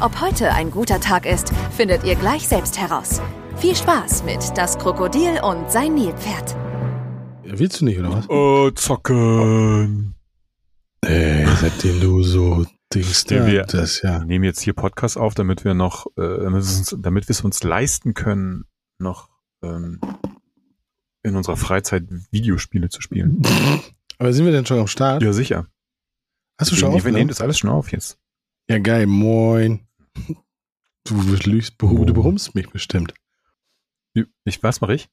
Ob heute ein guter Tag ist, findet ihr gleich selbst heraus. Viel Spaß mit Das Krokodil und sein Nilpferd. Willst du nicht, oder was? Oh, zocken. Ey, seitdem du so Dings Ja, da, wir- das ja. Wir nehmen jetzt hier Podcast auf, damit wir noch, äh, damit wir es uns- leisten können, noch ähm, in unserer Freizeit Videospiele zu spielen. Aber sind wir denn schon am Start? Ja, sicher. Hast du schon wir nehmen aufgenommen? das alles schon auf jetzt. Ja, geil, moin. Du, lügst, du behumst mich bestimmt. Ich, was mache ich?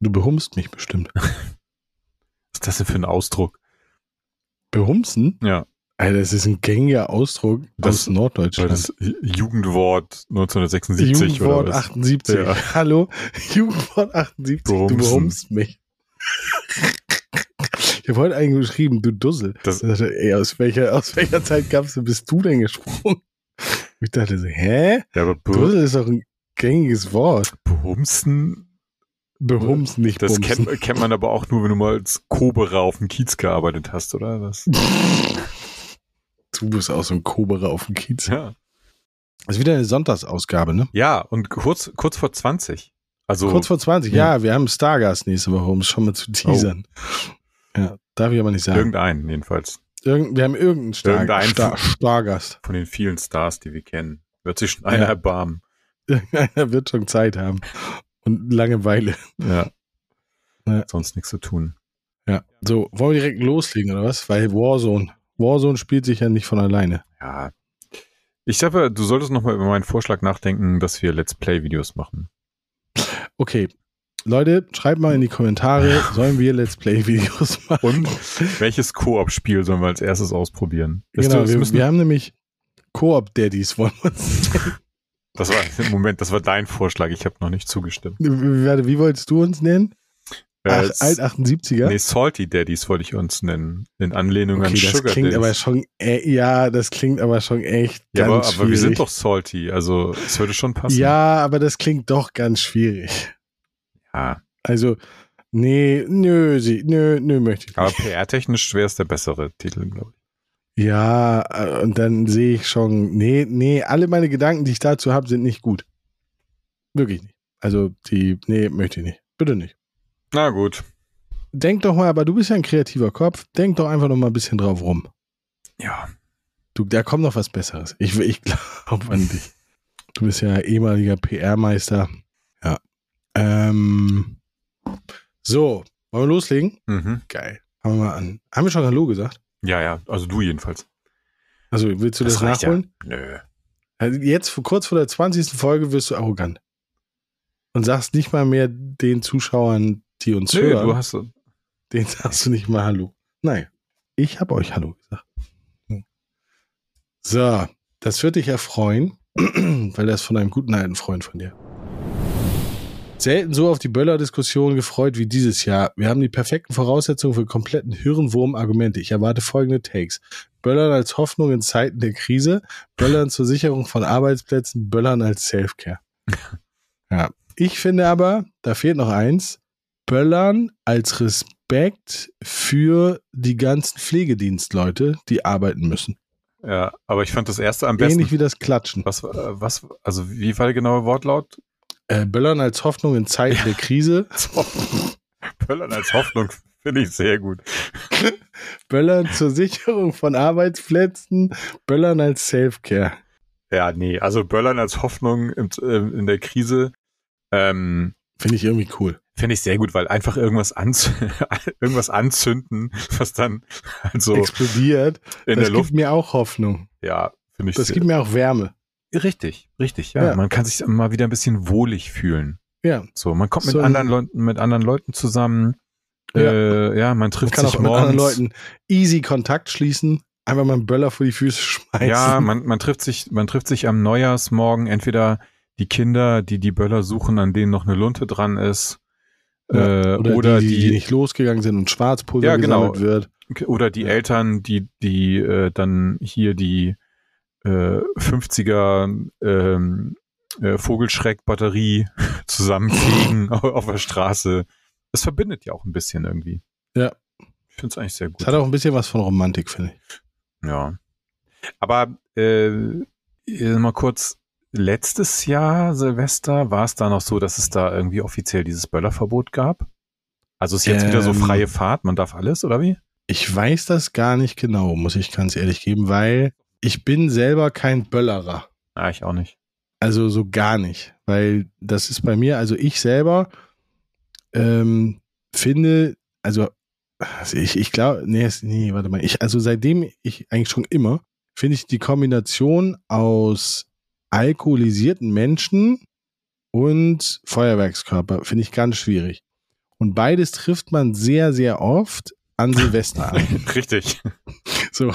Du behumst mich bestimmt. Was ist das denn für ein Ausdruck? Behumsen? Ja, Alter, das ist ein gängiger Ausdruck Das- aus Norddeutschland. das Jugendwort 1976 Jugendwort oder was? 78. Ja. Hallo? Jugendwort 78. Du Behumsen. behumst mich. Ich habe heute eigentlich geschrieben, du Dussel. Das- Ich dachte, ey, aus welcher, aus welcher Zeit gab's, bist du denn gesprungen? Ich dachte so, hä? Ja, aber Be Dussel ist doch ein gängiges Wort. Behumsen, Behumsen, nicht das bumsen. kennt, kennt man aber auch nur, wenn du mal als Koberer auf dem Kiez gearbeitet hast, oder was? Du bist auch so ein Koberer auf dem Kiez. Ja. Das ist wieder eine Sonntagsausgabe, ne? Ja, und kurz, kurz vor 20. Also, Kurz vor 20. Ja, wir haben Stargast nächste Woche, um es schon mal zu teasern. Ja, darf ich aber nicht sagen. irgendeinen jedenfalls. Irgend, wir haben irgendeinen Star Irgendein- Star Stargast. Von den vielen Stars, die wir kennen. Wird sich schon einer Ja. erbarmen. Irgendeiner wird schon Zeit haben. Und Langeweile. Ja. Ja. Sonst nichts zu tun. Ja. So, wollen wir direkt loslegen, oder was? Weil Warzone. Warzone spielt sich ja nicht von alleine. Ja. Ich sage, du solltest nochmal über meinen Vorschlag nachdenken, dass wir Let's Play-Videos machen. Okay. Leute, schreibt mal in die Kommentare, sollen wir Let's Play-Videos machen? Und welches Koop-Spiel sollen wir als erstes ausprobieren? Genau, es wir, müssen- wir haben nämlich Koop-Daddies, wollen wir uns. das war, Moment, das war dein Vorschlag. Ich habe noch nicht zugestimmt. Warte, wie wolltest du uns nennen? Ach, Äh, alt 78er? Nee, Salty Daddies wollte ich uns nennen. In Anlehnung an okay, das Sugar klingt Daddies. aber schon, äh, ja, das klingt aber schon echt ja, aber, ganz aber wir sind schwierig. doch salty, also es würde schon passen. Ja, aber das klingt doch ganz schwierig. Ja. Also, nee, nö, sie, nö, nö, möchte ich Aber nicht. PR-technisch wäre es der bessere Titel, glaube ich. Ja, äh, und dann sehe ich schon, nee, nee, alle meine Gedanken, die ich dazu habe, sind nicht gut. Wirklich nicht. Also, die, nee, möchte ich nicht. Bitte nicht. Na gut. Denk doch mal, aber du bist ja ein kreativer Kopf, denk doch einfach noch mal ein bisschen drauf rum. Ja. Du, da kommt noch was Besseres. Ich, ich glaube an dich. Du bist ja ehemaliger PR-Meister. Ähm, so, wollen wir loslegen? Mhm. Geil. Fangen wir mal an. Haben wir schon Hallo gesagt? Ja, ja, also du jedenfalls. Also, willst du das, reicht nachholen? Ja. Nö. Also jetzt, kurz vor der 20. Folge, wirst du arrogant. Und sagst nicht mal mehr den Zuschauern, die uns Nö, hören, du hast denen sagst du nicht mal Hallo. Nein, ich habe euch Hallo gesagt. Hm. So, das wird dich erfreuen, weil das von einem guten alten Freund von dir. Selten so auf die Böller-Diskussion gefreut wie dieses Jahr. Wir haben die perfekten Voraussetzungen für kompletten Hirnwurm-Argumente. Ich erwarte folgende Takes. Böllern als Hoffnung in Zeiten der Krise, Böllern zur Sicherung von Arbeitsplätzen, Böllern als Selfcare. Ja. Ich finde aber, da fehlt noch eins, Böllern als Respekt für die ganzen Pflegedienstleute, die arbeiten müssen. ja, aber ich fand das erste am besten. Ähnlich wie das Klatschen. Was, äh, was, also wie war der genaue Wortlaut? Äh, Böllern als Hoffnung in Zeiten der Krise, Böllern als Hoffnung finde ich sehr gut. Böllern zur Sicherung von Arbeitsplätzen, Böllern als Selfcare. Ja, nee, also Böllern als Hoffnung im, ähm, in der Krise ähm, Finde ich irgendwie cool. finde ich sehr gut, weil einfach irgendwas, anz irgendwas anzünden, was dann also Explodiert. in das der Luft, gibt mir auch Hoffnung. ja, finde ich Das sehr, gibt mir auch Wärme. Richtig, richtig, ja. Ja. Man kann sich mal wieder ein bisschen wohlig fühlen. Ja. So, man kommt mit So anderen Leuten, mit anderen Leuten zusammen. Ja, äh, ja man Man trifft kann sich auch mit morgens. anderen Leuten easy Kontakt schließen, einfach mal einen Böller vor die Füße schmeißen. Ja, man, man trifft sich, man trifft sich am Neujahrsmorgen entweder die Kinder, die die Böller suchen, an denen noch eine Lunte dran ist. Ja, äh, oder, oder die, die, die nicht losgegangen sind und Schwarzpulver Ja, genau. wird. oder die. Eltern, die, die äh, dann hier die äh, 50er ähm, äh, Vogelschreck-Batterie zusammenfegen auf, der Straße. Das verbindet ja auch ein bisschen irgendwie. Ja. Ich finde es eigentlich sehr gut. Es hat auch ein bisschen was von Romantik, finde ich. Ja. Aber äh, mal kurz, letztes Jahr Silvester war es da noch so, dass es da irgendwie offiziell dieses Böllerverbot gab? Also ist jetzt wieder so Ähm. freie Fahrt, man darf alles, oder wie? Ich weiß das gar nicht genau, muss ich ganz ehrlich geben, weil ich bin selber kein Böllerer. Ah, ich auch nicht. Also so gar nicht, weil das ist bei mir, also ich selber ähm, finde, also, also ich, ich glaube, nee, nee, warte mal, ich, also seitdem ich eigentlich schon immer, finde ich die Kombination aus alkoholisierten Menschen und Feuerwerkskörper, finde ich ganz schwierig. Und beides trifft man sehr, sehr oft an Silvester an. Richtig. So.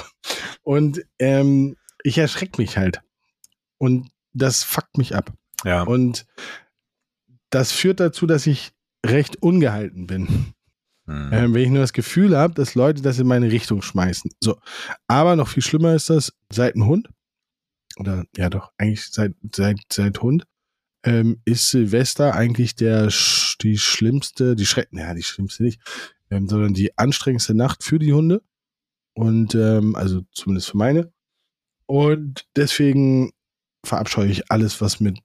Und ähm, ich erschrecke mich halt. Und das fuckt mich ab. Ja. Und das führt dazu, dass ich recht ungehalten bin. Hm. Ähm, wenn ich nur das Gefühl habe, dass Leute das in meine Richtung schmeißen. So. Aber noch viel schlimmer ist das seit ein Hund. Oder ja doch, eigentlich seit, seit, seit Hund. Ähm, ist Silvester eigentlich der die schlimmste, die Schreck, ja, die schlimmste nicht, ähm, sondern die anstrengendste Nacht für die Hunde. Und ähm, also zumindest für meine. Und deswegen verabscheue ich alles, was mit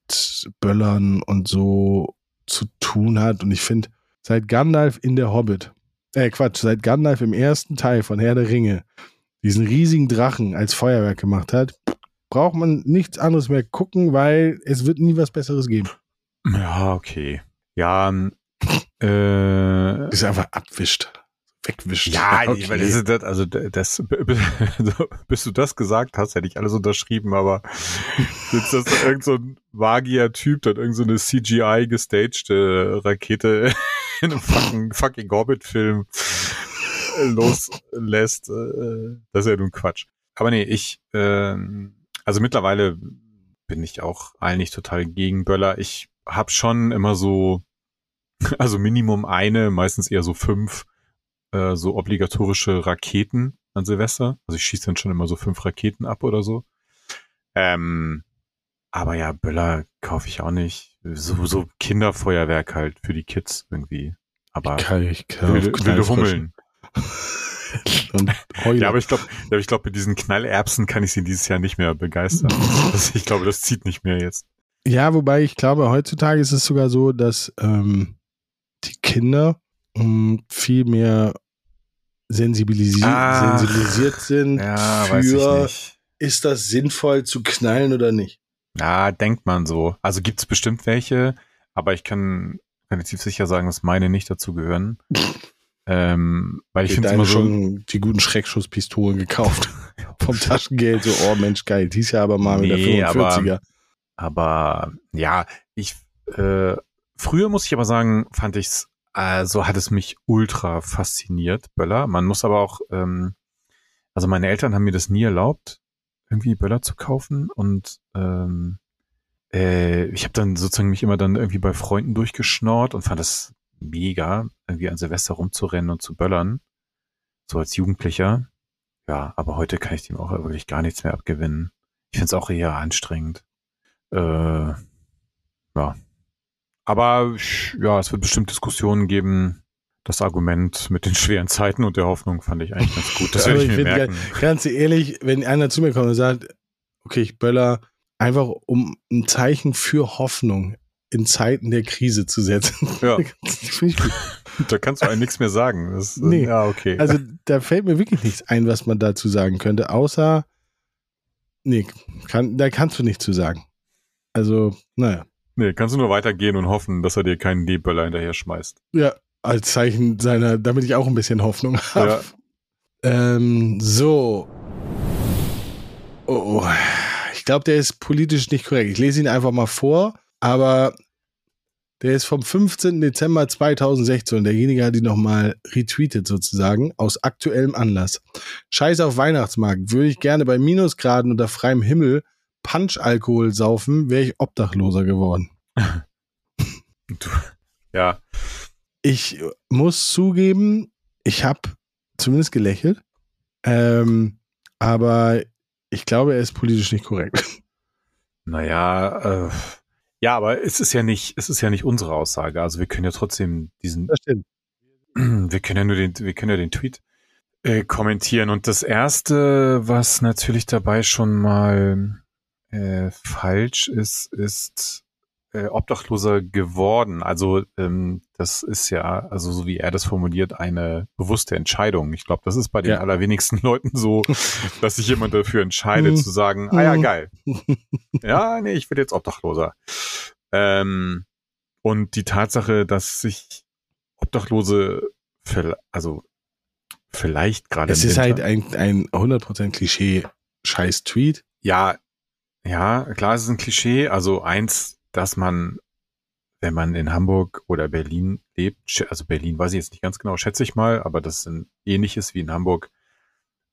Böllern und so zu tun hat. Und ich finde, seit Gandalf in der Hobbit, äh Quatsch, seit Gandalf im ersten Teil von Herr der Ringe diesen riesigen Drachen als Feuerwerk gemacht hat, braucht man nichts anderes mehr gucken, weil es wird nie was Besseres geben. Ja, okay. Ja, ähm, äh, Ist einfach abwischt. Wegwischt. ja, okay. weil das das, also das, so, bis du das gesagt hast, hätte ich alles unterschrieben, aber jetzt ist das irgend so ein vagier Typ, der irgend so eine CGI gestagte Rakete in einem fucking, fucking Hobbit-Film loslässt. äh, Das ist ja nun Quatsch. Aber nee, ich, ähm, also mittlerweile bin ich auch eigentlich total gegen Böller. Ich habe schon immer so, also Minimum eine, meistens eher so fünf, äh, so obligatorische Raketen an Silvester. Also ich schieße dann schon immer so fünf Raketen ab oder so. Ähm, aber ja, Böller kaufe ich auch nicht. So, so Kinderfeuerwerk halt für die Kids irgendwie. Aber Kann ich kann wilde, wilde. Hummeln. Ja, aber ich glaube, ja, ich glaube, mit diesen Knallerbsen kann ich sie dieses Jahr nicht mehr begeistern. Ich glaube, das zieht nicht mehr jetzt. Ja, wobei ich glaube, heutzutage ist es sogar so, dass ähm, die Kinder viel mehr sensibilisiert, Ach, sensibilisiert sind Ja, ich für, ist das sinnvoll zu knallen oder nicht? Ja, denkt man so. Also gibt's bestimmt welche, aber ich kann relativ sicher sagen, dass meine nicht dazu gehören. ähm, weil ich Ich finde es habe immer so, schon die guten Schreckschusspistolen gekauft. Vom Taschengeld, so, oh Mensch, geil. Dies Jahr aber mal mit Nee, der aber- 45er. aber ja, ich äh, früher muss ich aber sagen, fand ich's, also hat es mich ultra fasziniert, Böller. Man muss aber auch, ähm, also meine Eltern haben mir das nie erlaubt, irgendwie Böller zu kaufen und ähm, äh, ich habe dann sozusagen mich immer dann irgendwie bei Freunden durchgeschnort und fand das mega, irgendwie an Silvester rumzurennen und zu böllern, so als Jugendlicher. Ja, aber heute kann ich dem auch wirklich gar nichts mehr abgewinnen. Ich find's auch eher anstrengend. Äh, ja. Aber ja, es wird bestimmt Diskussionen geben. Das Argument mit den schweren Zeiten und der Hoffnung fand ich eigentlich ganz gut. Das werde ich ich mir merken. Ganz ehrlich, wenn einer zu mir kommt und sagt, okay, ich böller, einfach um ein Zeichen für Hoffnung in Zeiten der Krise zu setzen. Ja. Da kannst du eigentlich nichts mehr sagen. Das, äh, Nee. Ja, okay. Also da fällt mir wirklich nichts ein, was man dazu sagen könnte, außer, nee, kann, da kannst du nichts zu sagen. Also, naja. Nee, kannst du nur weitergehen und hoffen, dass er dir keinen D-Böller hinterher schmeißt. Ja, als Zeichen seiner, damit ich auch ein bisschen Hoffnung habe. Ja. Ähm, so. Oh, oh. Ich glaube, der ist politisch nicht korrekt. Ich lese ihn einfach mal vor, aber der ist vom 15. Dezember 2016. Derjenige hat ihn nochmal retweetet sozusagen, aus aktuellem Anlass. Scheiß auf Weihnachtsmarkt. Würde ich gerne bei Minusgraden unter freiem Himmel Punch-Alkohol saufen, wäre ich Obdachloser geworden. Ja. Ich muss zugeben, ich habe zumindest gelächelt. Ähm, aber ich glaube, er ist politisch nicht korrekt. Naja, äh, ja, aber es ist ja nicht, es ist ja nicht unsere Aussage. Also wir können ja trotzdem diesen, wir können ja nur den, wir können ja den Tweet äh, kommentieren. Und das erste, was natürlich dabei schon mal äh, falsch ist, ist äh, Obdachloser geworden. Also ähm, das ist ja, also so wie er das formuliert, eine bewusste Entscheidung. Ich glaube, das ist bei den Ja. allerwenigsten Leuten so, dass sich jemand dafür entscheidet zu sagen, ah ja, Mhm. geil. ja, nee, ich will jetzt Obdachloser. Ähm, und die Tatsache, dass sich Obdachlose, also vielleicht gerade Es ist halt Winter- ein, ein 100% Klischee-Scheiß-Tweet. ja, ja, klar, es ist ein Klischee. Also eins, dass man, wenn man in Hamburg oder Berlin lebt, also Berlin weiß ich jetzt nicht ganz genau, schätze ich mal, aber das ist ein ähnliches wie in Hamburg,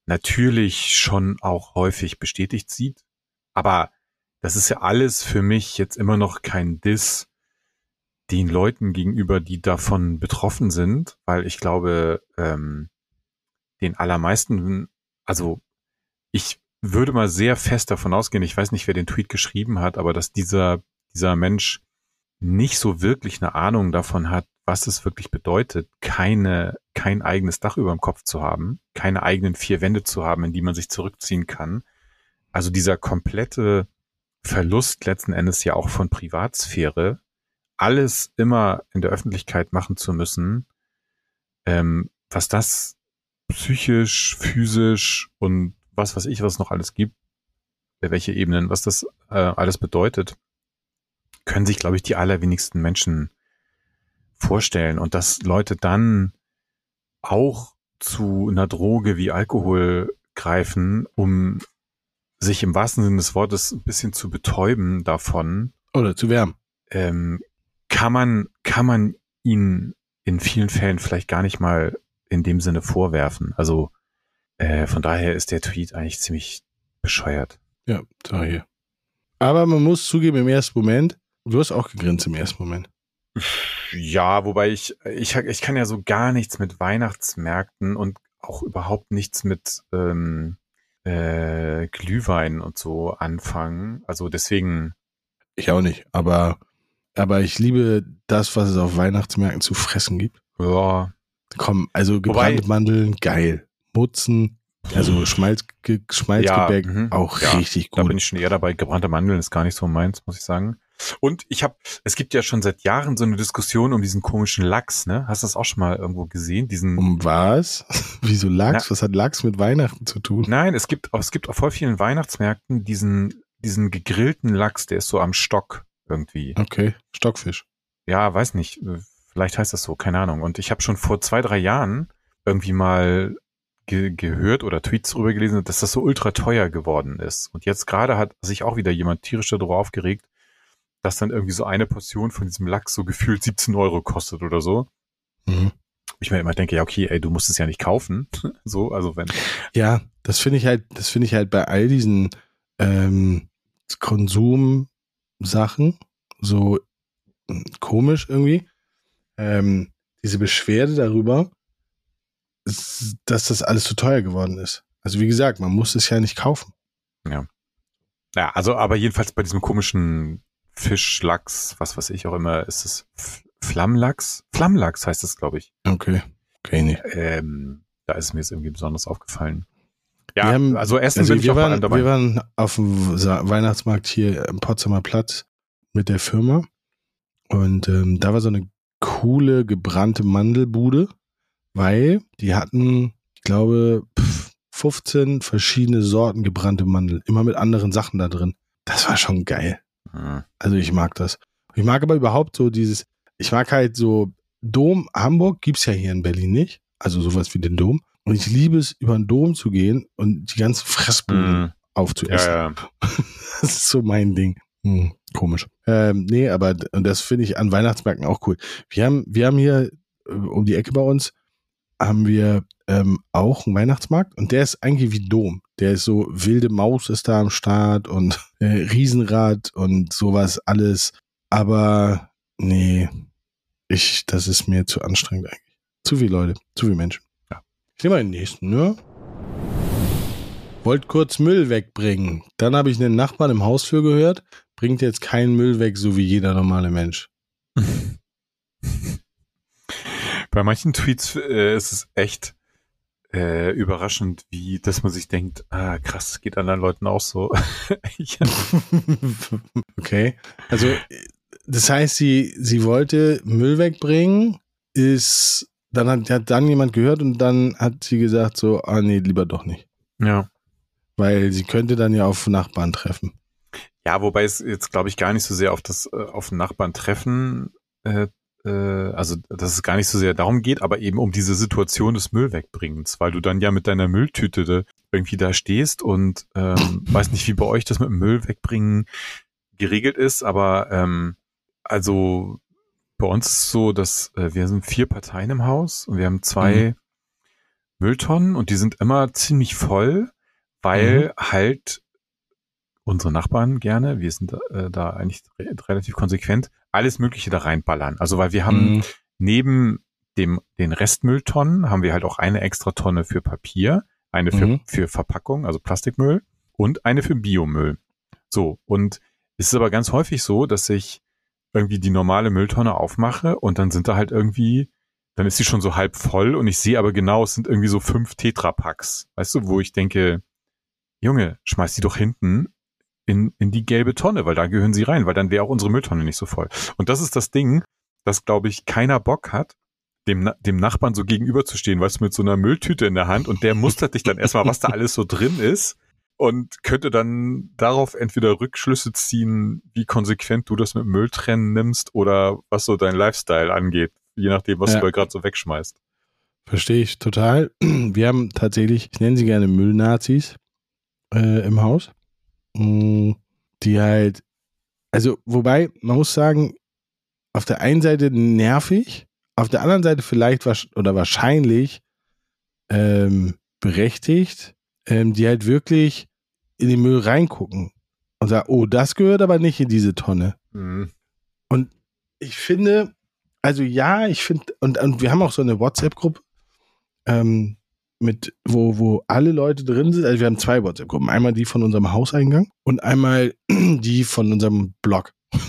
natürlich schon auch häufig bestätigt sieht. Aber das ist ja alles für mich jetzt immer noch kein Diss den Leuten gegenüber, die davon betroffen sind, weil ich glaube, ähm, den allermeisten, also ich würde mal sehr fest davon ausgehen, ich weiß nicht, wer den Tweet geschrieben hat, aber dass dieser, dieser Mensch nicht so wirklich eine Ahnung davon hat, was es wirklich bedeutet, keine, kein eigenes Dach über dem Kopf zu haben, keine eigenen vier Wände zu haben, in die man sich zurückziehen kann. Also dieser komplette Verlust letzten Endes ja auch von Privatsphäre, alles immer in der Öffentlichkeit machen zu müssen, ähm, was das psychisch, physisch und was weiß ich, was es noch alles gibt, welche Ebenen, was das äh, alles bedeutet, können sich, glaube ich, die allerwenigsten Menschen vorstellen. Und dass Leute dann auch zu einer Droge wie Alkohol greifen, um sich im wahrsten Sinne des Wortes ein bisschen zu betäuben davon, Oder zu wärmen. ähm, kann man, kann man ihnen in vielen Fällen vielleicht gar nicht mal in dem Sinne vorwerfen. Also äh, von daher ist der Tweet eigentlich ziemlich bescheuert. Ja, da hier. Aber man muss zugeben, im ersten Moment, du hast auch gegrinst im ersten Moment. Ja, wobei ich, ich, ich kann ja so gar nichts mit Weihnachtsmärkten und auch überhaupt nichts mit ähm, äh, Glühwein und so anfangen. Also deswegen, Ich auch nicht, aber, aber ich liebe das, was es auf Weihnachtsmärkten zu fressen gibt. ja, Komm, also gebrannte Mandeln, geil. Mutzen, also Schmalz, Ge- Schmalzgebäck, Ja, mhm. auch Ja, richtig Da gut. bin ich schon eher dabei. Gebrannte Mandeln ist gar nicht so meins, muss ich sagen. Und ich habe, es gibt ja schon seit Jahren so eine Diskussion um diesen komischen Lachs, ne? Hast du das auch schon mal irgendwo gesehen? Diesen, Um was? Wieso Lachs? Na- was hat Lachs mit Weihnachten zu tun? nein, es gibt, es gibt auf voll vielen Weihnachtsmärkten diesen, diesen gegrillten Lachs, der ist so am Stock irgendwie. Okay, Stockfisch. Ja, weiß nicht. Vielleicht heißt das so, keine Ahnung. Und ich habe schon vor zwei, drei Jahren irgendwie mal ge gehört oder Tweets drüber gelesen, dass das so ultra teuer geworden ist. Und jetzt gerade hat sich auch wieder jemand tierisch darüber aufgeregt, dass dann irgendwie so eine Portion von diesem Lachs so gefühlt 17 Euro kostet oder so. Mhm. Ich mir immer denke, ja, okay, ey, du musst es ja nicht kaufen. so, also wenn. Ja, das finde ich halt, das finde ich halt bei all diesen ähm, Konsumsachen so hm, komisch irgendwie. Ähm, diese Beschwerde darüber, dass das alles zu teuer geworden ist. Also wie gesagt, man muss es ja nicht kaufen. Ja, also, aber jedenfalls bei diesem komischen Fischlachs, was weiß ich auch immer, ist es F- Flammlachs? Flammlachs heißt es, glaube ich. Okay. Okay, nee. Ähm, da ist mir jetzt irgendwie besonders aufgefallen. Ja, Wir haben- also Essen Also bin wir waren, dabei. wir waren auf dem Weihnachtsmarkt hier im Potsdamer Platz mit der Firma und ähm, da war so eine coole gebrannte Mandelbude, weil die hatten, ich glaube, pff, 15 verschiedene Sorten gebrannte Mandeln, immer mit anderen Sachen da drin. Das war schon geil. Hm. Also ich mag das. Ich mag aber überhaupt so dieses, ich mag halt so Dom, Hamburg gibt's ja hier in Berlin nicht, also sowas wie den Dom. Und ich liebe es, über den Dom zu gehen und die ganzen Fressbuden Hm. aufzuessen. Ja, ja. Das ist so mein Ding. Hm, komisch. Ähm, nee, aber das finde ich an Weihnachtsmärkten auch cool. Wir haben, wir haben hier äh, um die Ecke bei uns haben wir ähm, auch einen Weihnachtsmarkt und der ist eigentlich wie Dom. Der ist so, wilde Maus ist da am Start und äh, Riesenrad und sowas alles. Aber nee, ich, das ist mir zu anstrengend eigentlich. Zu viele Leute, zu viele Menschen. Ja. Ich nehme mal den nächsten, ne? Wollt kurz Müll wegbringen. Dann habe ich einen Nachbarn im Haus für gehört, bringt jetzt keinen Müll weg, so wie jeder normale Mensch. Bei manchen Tweets äh, ist es echt äh, überraschend, wie, dass man sich denkt, ah, krass, geht anderen Leuten auch so. okay. Also, das heißt, sie, sie wollte Müll wegbringen, ist, dann hat, hat dann jemand gehört und dann hat sie gesagt so, ah, nee, lieber doch nicht. Ja. Weil sie könnte dann ja auf Nachbarn treffen. Ja, wobei es jetzt, glaube ich, gar nicht so sehr auf das, äh, auf Nachbarn treffen äh, äh, also dass es gar nicht so sehr darum geht, aber eben um diese Situation des Müllwegbringens, weil du dann ja mit deiner Mülltüte irgendwie da stehst und ähm, weiß nicht, wie bei euch das mit dem Müll wegbringen geregelt ist, aber ähm, also bei uns ist es so, dass äh, wir sind vier Parteien im Haus und wir haben zwei mhm. Mülltonnen und die sind immer ziemlich voll, weil mhm. halt unsere Nachbarn gerne, wir sind äh, da eigentlich re relativ konsequent, alles Mögliche da reinballern. Also weil wir haben mhm. neben dem, den Restmülltonnen haben wir halt auch eine extra Tonne für Papier, eine für, mhm. für Verpackung, also Plastikmüll und eine für Biomüll. So, und es ist aber ganz häufig so, dass ich irgendwie die normale Mülltonne aufmache und dann sind da halt irgendwie, dann ist sie schon so halb voll und ich sehe aber genau, es sind irgendwie so fünf Tetrapacks, weißt du, wo ich denke, Junge, schmeiß die doch hinten in, in die gelbe Tonne, weil da gehören sie rein, weil dann wäre auch unsere Mülltonne nicht so voll. Und das ist das Ding, dass, glaube ich, keiner Bock hat, dem, dem Nachbarn so gegenüberzustehen, weißt du, mit so einer Mülltüte in der Hand und der mustert dich dann erstmal, was da alles so drin ist und könnte dann darauf entweder Rückschlüsse ziehen, wie konsequent du das mit Mülltrennen nimmst oder was so dein Lifestyle angeht, je nachdem, was ja. du da gerade so wegschmeißt. Verstehe ich total. Wir haben tatsächlich, ich nenne sie gerne Müllnazis äh, im Haus. Mm, die halt, also wobei, man muss sagen, auf der einen Seite nervig, auf der anderen Seite vielleicht oder wahrscheinlich ähm, berechtigt, ähm, die halt wirklich in den Müll reingucken und sagen, oh, das gehört aber nicht in diese Tonne. Mhm. Und ich finde, also ja, ich finde, und, und wir haben auch so eine WhatsApp-Gruppe, ähm, mit, wo, wo alle Leute drin sind. Also wir haben zwei WhatsApp-Gruppen. Einmal die von unserem Hauseingang und einmal die von unserem Blog.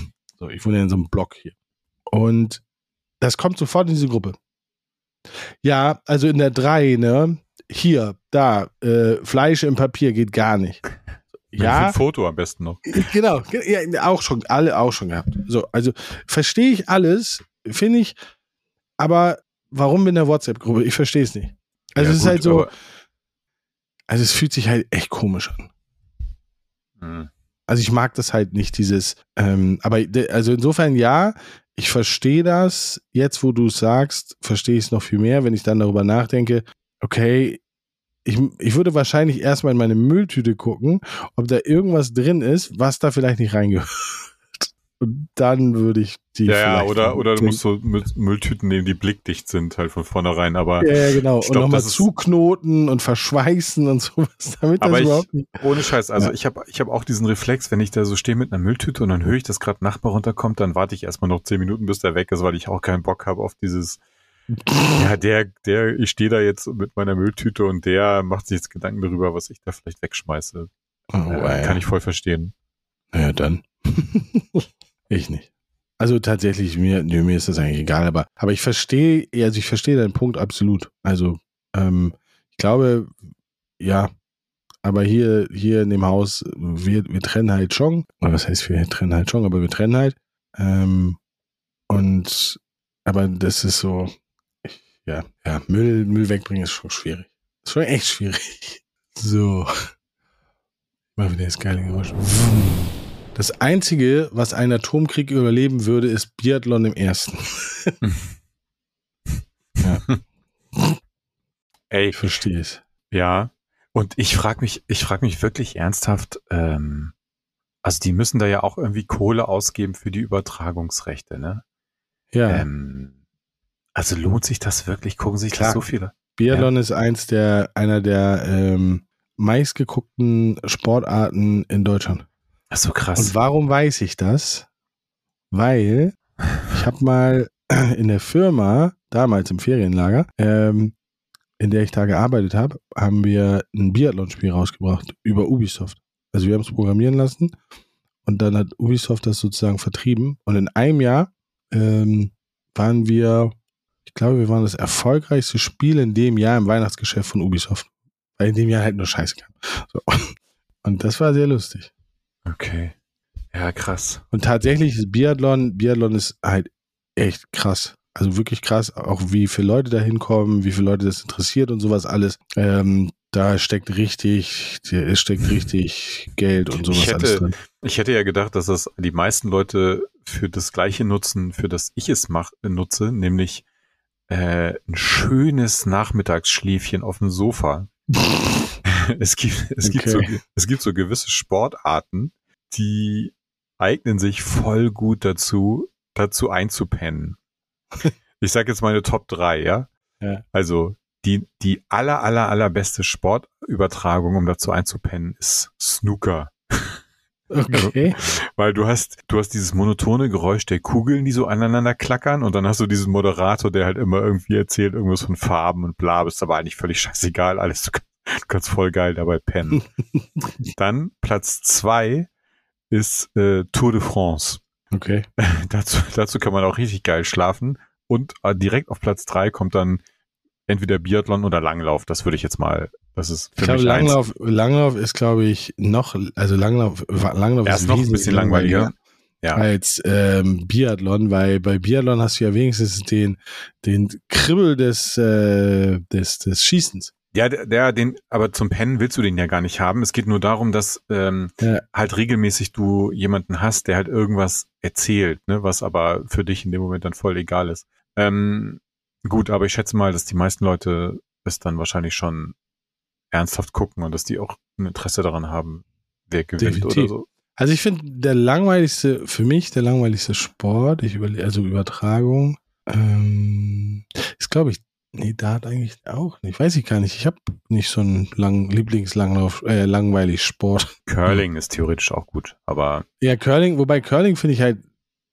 So, ich wohne in so einem Blog hier. Und das kommt sofort in diese Gruppe. Ja, also in der 3, ne? Hier, da, äh, Fleisch im Papier geht gar nicht. Ja. Ein Foto am besten noch. Genau, ja, auch schon, alle auch schon gehabt. So, also verstehe ich alles, finde ich, aber warum in der WhatsApp-Gruppe? Ich verstehe es nicht. Also ja, es ist halt so, also es fühlt sich halt echt komisch an. Hm. Also ich mag das halt nicht, dieses, ähm, aber also insofern ja, ich verstehe das, jetzt wo du es sagst, verstehe ich es noch viel mehr, wenn ich dann darüber nachdenke, okay, ich, ich würde wahrscheinlich erstmal in meine Mülltüte gucken, ob da irgendwas drin ist, was da vielleicht nicht reingehört. Und dann würde ich die. Ja, ja oder, oder du musst so Mülltüten nehmen, die blickdicht sind, halt von vornherein. Aber ja, ja genau. Und nochmal zuknoten und verschweißen und sowas, damit aber das ich, überhaupt nicht. Ohne Scheiß, also ja. ich habe ich hab auch diesen Reflex, wenn ich da so stehe mit einer Mülltüte und dann höre ich, dass gerade Nachbar runterkommt, dann warte ich erstmal noch zehn Minuten, bis der weg ist, weil ich auch keinen Bock habe auf dieses. ja, der, der, ich stehe da jetzt mit meiner Mülltüte und der macht sich jetzt Gedanken darüber, was ich da vielleicht wegschmeiße. Oh, äh, kann ich voll verstehen. Ja, dann. Ich nicht. Also tatsächlich, mir, nee, mir ist das eigentlich egal, aber, aber ich verstehe, also ich verstehe deinen Punkt absolut. Also, ähm, ich glaube, ja, aber hier, hier in dem Haus, wir, wir trennen halt schon. Oder was heißt, wir trennen halt schon, aber wir trennen halt. Ähm, und, aber das ist so, ich, ja, ja, Müll, Müll wegbringen ist schon schwierig. Ist schon echt schwierig. So. Mal wieder das geile Geräusch. Das Einzige, was einen Atomkrieg überleben würde, ist Biathlon im ersten. ja. Ey. Ich verstehe es. Ja. Und ich frage mich, ich frage mich wirklich ernsthaft, ähm, also die müssen da ja auch irgendwie Kohle ausgeben für die Übertragungsrechte, ne? Ja. Ähm, Also lohnt sich das wirklich? Gucken sich Klar. das so viele? Biathlon ist eins der, einer der ähm, meistgeguckten Sportarten in Deutschland. Ach so Und krass. warum weiß ich das? Weil ich habe mal in der Firma, damals im Ferienlager, ähm, in der ich da gearbeitet habe, haben wir ein Biathlon-Spiel rausgebracht über Ubisoft. Also wir haben es programmieren lassen und dann hat Ubisoft das sozusagen vertrieben. Und in einem Jahr ähm, waren wir, ich glaube, wir waren das erfolgreichste Spiel in dem Jahr im Weihnachtsgeschäft von Ubisoft. Weil in dem Jahr halt nur Scheiße kam. So. Und das war sehr lustig. Okay. Ja, krass. Und tatsächlich ist Biathlon, Biathlon ist halt echt krass. Also wirklich krass, auch wie viele Leute da hinkommen, wie viele Leute das interessiert und sowas alles. Ähm, da steckt richtig, es steckt richtig Geld und sowas Ich hätte- alles drin. Ich hätte ja gedacht, dass das die meisten Leute für das gleiche nutzen, für das ich es mach, nutze, nämlich äh, ein schönes Nachmittagsschläfchen auf dem Sofa. es gibt, es, gibt so, Okay. es gibt so gewisse Sportarten, die eignen sich voll gut dazu, dazu einzupennen. Ich sage jetzt meine Top 3, ja? Ja. Also die, die aller, aller, allerbeste Sportübertragung, um dazu einzupennen, ist Snooker. Okay. Weil du hast, du hast dieses monotone Geräusch der Kugeln, die so aneinander klackern und dann hast du diesen Moderator, der halt immer irgendwie erzählt irgendwas von Farben und bla, ist aber eigentlich völlig scheißegal, alles, du, kann- du kannst voll geil dabei pennen. dann Platz zwei ist äh, Tour de France. Okay. dazu, dazu kann man auch richtig geil schlafen und äh, direkt auf Platz drei kommt dann entweder Biathlon oder Langlauf, das würde ich jetzt mal, das ist für Ich glaube, mich eins. Langlauf, Langlauf ist, glaube ich, noch, also Langlauf, Langlauf Er ist noch ein bisschen langweiliger. Ja. als ähm, Biathlon, weil bei Biathlon hast du ja wenigstens den, den Kribbel des, äh, des, des Schießens. Ja, der, der, den, aber zum Pennen willst du den ja gar nicht haben. Es geht nur darum, dass ähm, Ja. halt regelmäßig du jemanden hast, der halt irgendwas erzählt, ne, was aber für dich in dem Moment dann voll egal ist. Ähm, gut, aber ich schätze mal, dass die meisten Leute es dann wahrscheinlich schon ernsthaft gucken und dass die auch ein Interesse daran haben, wer gewinnt Definitiv. oder so. Also ich finde, der langweiligste, für mich der langweiligste Sport, ich überle also Übertragung, ähm, ist glaube ich, nee, Dart eigentlich auch nicht, weiß ich gar nicht. Ich habe nicht so einen lang, Lieblingslanglauf, äh, langweilig Sport. Curling ist theoretisch auch gut, aber Ja, Curling, wobei Curling finde ich halt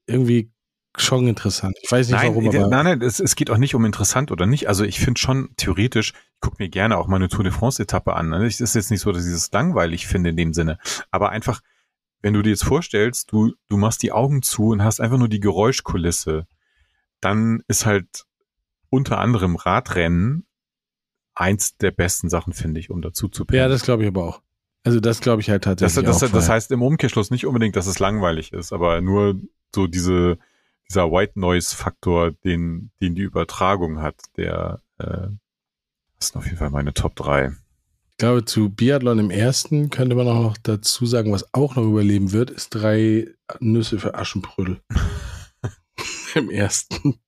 irgendwie schon interessant. Ich weiß nicht nein, warum, äh, aber nein, nein, es, es geht auch nicht um interessant oder nicht. Also ich finde schon theoretisch, ich gucke mir gerne auch mal eine Tour de France Etappe an. ne? Es ist jetzt nicht so, dass ich es langweilig finde in dem Sinne, aber einfach, wenn du dir jetzt vorstellst, du du machst die Augen zu und hast einfach nur die Geräuschkulisse, dann ist halt unter anderem Radrennen eins der besten Sachen, finde ich, um dazu zu ja, das glaube ich aber auch. Also das glaube ich halt das, tatsächlich das, auch. das weil- heißt im Umkehrschluss nicht unbedingt, dass es langweilig ist, aber nur so diese, dieser White Noise Faktor, den, den die Übertragung hat, der, äh, das sind auf jeden Fall meine Top 3. Ich glaube, zu Biathlon im ersten könnte man auch noch dazu sagen, was auch noch überleben wird, ist drei Nüsse für Aschenbrödel. Im ersten.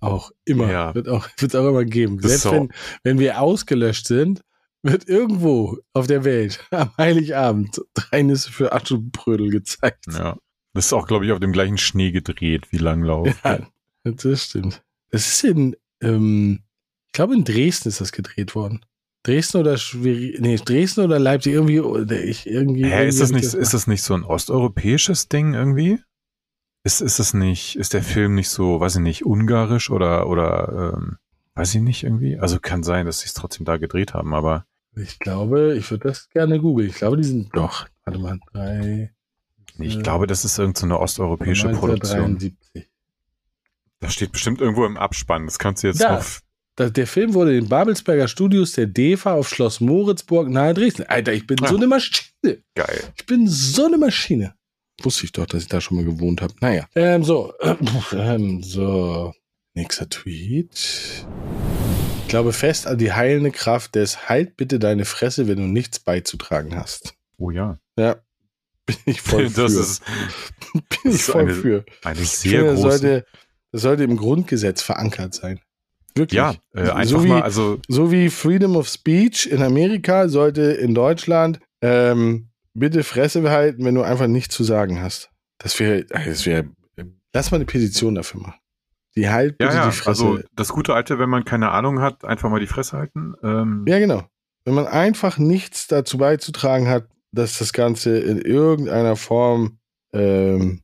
Auch immer. Ja. Wird auch, auch immer geben. Das Selbst wenn, wenn wir ausgelöscht sind, wird irgendwo auf der Welt am Heiligabend drei Nüsse für Aschenbrödel gezeigt. Ja. Das ist auch, glaube ich, auf dem gleichen Schnee gedreht wie Langlauf. Ja, das stimmt. Das ist in, ähm, ich glaube, in Dresden ist das gedreht worden. Dresden oder Schwerin, nee, Dresden oder Leipzig, irgendwie, oder ich, irgendwie. Hä, ist das irgendwie nicht, ich ist das nicht so ein osteuropäisches Ding irgendwie? Ist, ist das nicht, ist der Film nicht so, weiß ich nicht, ungarisch oder, oder, ähm, weiß ich nicht irgendwie? Also kann sein, dass sie es trotzdem da gedreht haben, aber Ich glaube, ich würde das gerne googeln. Ich glaube, die sind doch, warte mal, drei. ich Äh, glaube, das ist irgendeine so eine osteuropäische Produktion. 1973. Das steht bestimmt irgendwo im Abspann. Das kannst du jetzt Da. auf. Da, der Film wurde in Babelsberger Studios der DEFA auf Schloss Moritzburg nahe Dresden. Alter, ich bin Ja. so eine Maschine. Geil. Ich bin so eine Maschine. Wusste ich doch, dass ich da schon mal gewohnt habe. Naja. Ähm, so. Ähm, so. Nächster Tweet. Ich glaube fest an die heilende Kraft des Halt bitte deine Fresse, wenn du nichts beizutragen hast. Oh ja. Ja. Bin ich voll für. das ist bin ich voll eine- für. eine sehr finde, das große. sollte, das sollte im Grundgesetz verankert sein. Wirklich. ja, äh, einfach so wie, mal, also so wie Freedom of Speech in Amerika sollte in Deutschland ähm, bitte Fresse behalten, wenn du einfach nichts zu sagen hast. Das wäre, das wäre, lass mal eine Petition dafür machen. Die halt Ja, bitte ja, die Fresse. also das gute Alte, wenn man keine Ahnung hat, einfach mal die Fresse halten. Ähm, ja, genau. Wenn man einfach nichts dazu beizutragen hat, dass das Ganze in irgendeiner Form, ähm,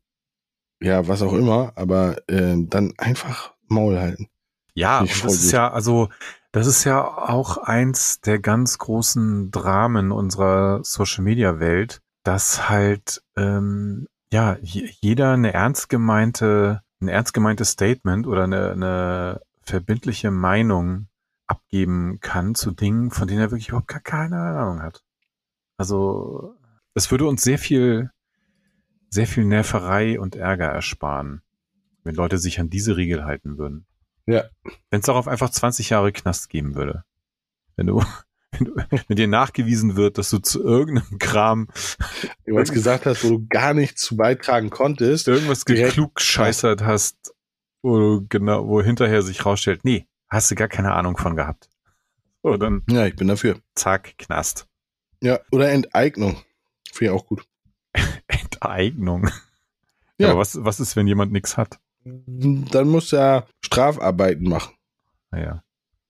ja, was auch immer, aber ähm, dann einfach Maul halten. Ja, das ist ja, also, das ist ja auch eins der ganz großen Dramen unserer Social Media Welt, dass halt, ähm, ja, je- jeder eine ernst gemeinte, ein ernst gemeintes Statement oder eine, eine verbindliche Meinung abgeben kann zu Dingen, von denen er wirklich überhaupt gar keine Ahnung hat. Also, es würde uns sehr viel, sehr viel Nerverei und Ärger ersparen, wenn Leute sich an diese Regel halten würden. Ja. Wenn es darauf einfach 20 Jahre Knast geben würde. Wenn du, wenn, du, wenn dir nachgewiesen wird, dass du zu irgendeinem Kram Du was gesagt hast, wo du gar nichts zu beitragen konntest. irgendwas geklugscheißert hast, wo du genau, wo hinterher sich rausstellt, nee, hast du gar keine Ahnung von gehabt. So, dann Ja, ich bin dafür. zack, Knast. Ja, oder Enteignung. Finde ich auch gut. Enteignung. Ja. Aber was, was ist, wenn jemand nichts hat? Dann muss er Strafarbeiten machen. Naja.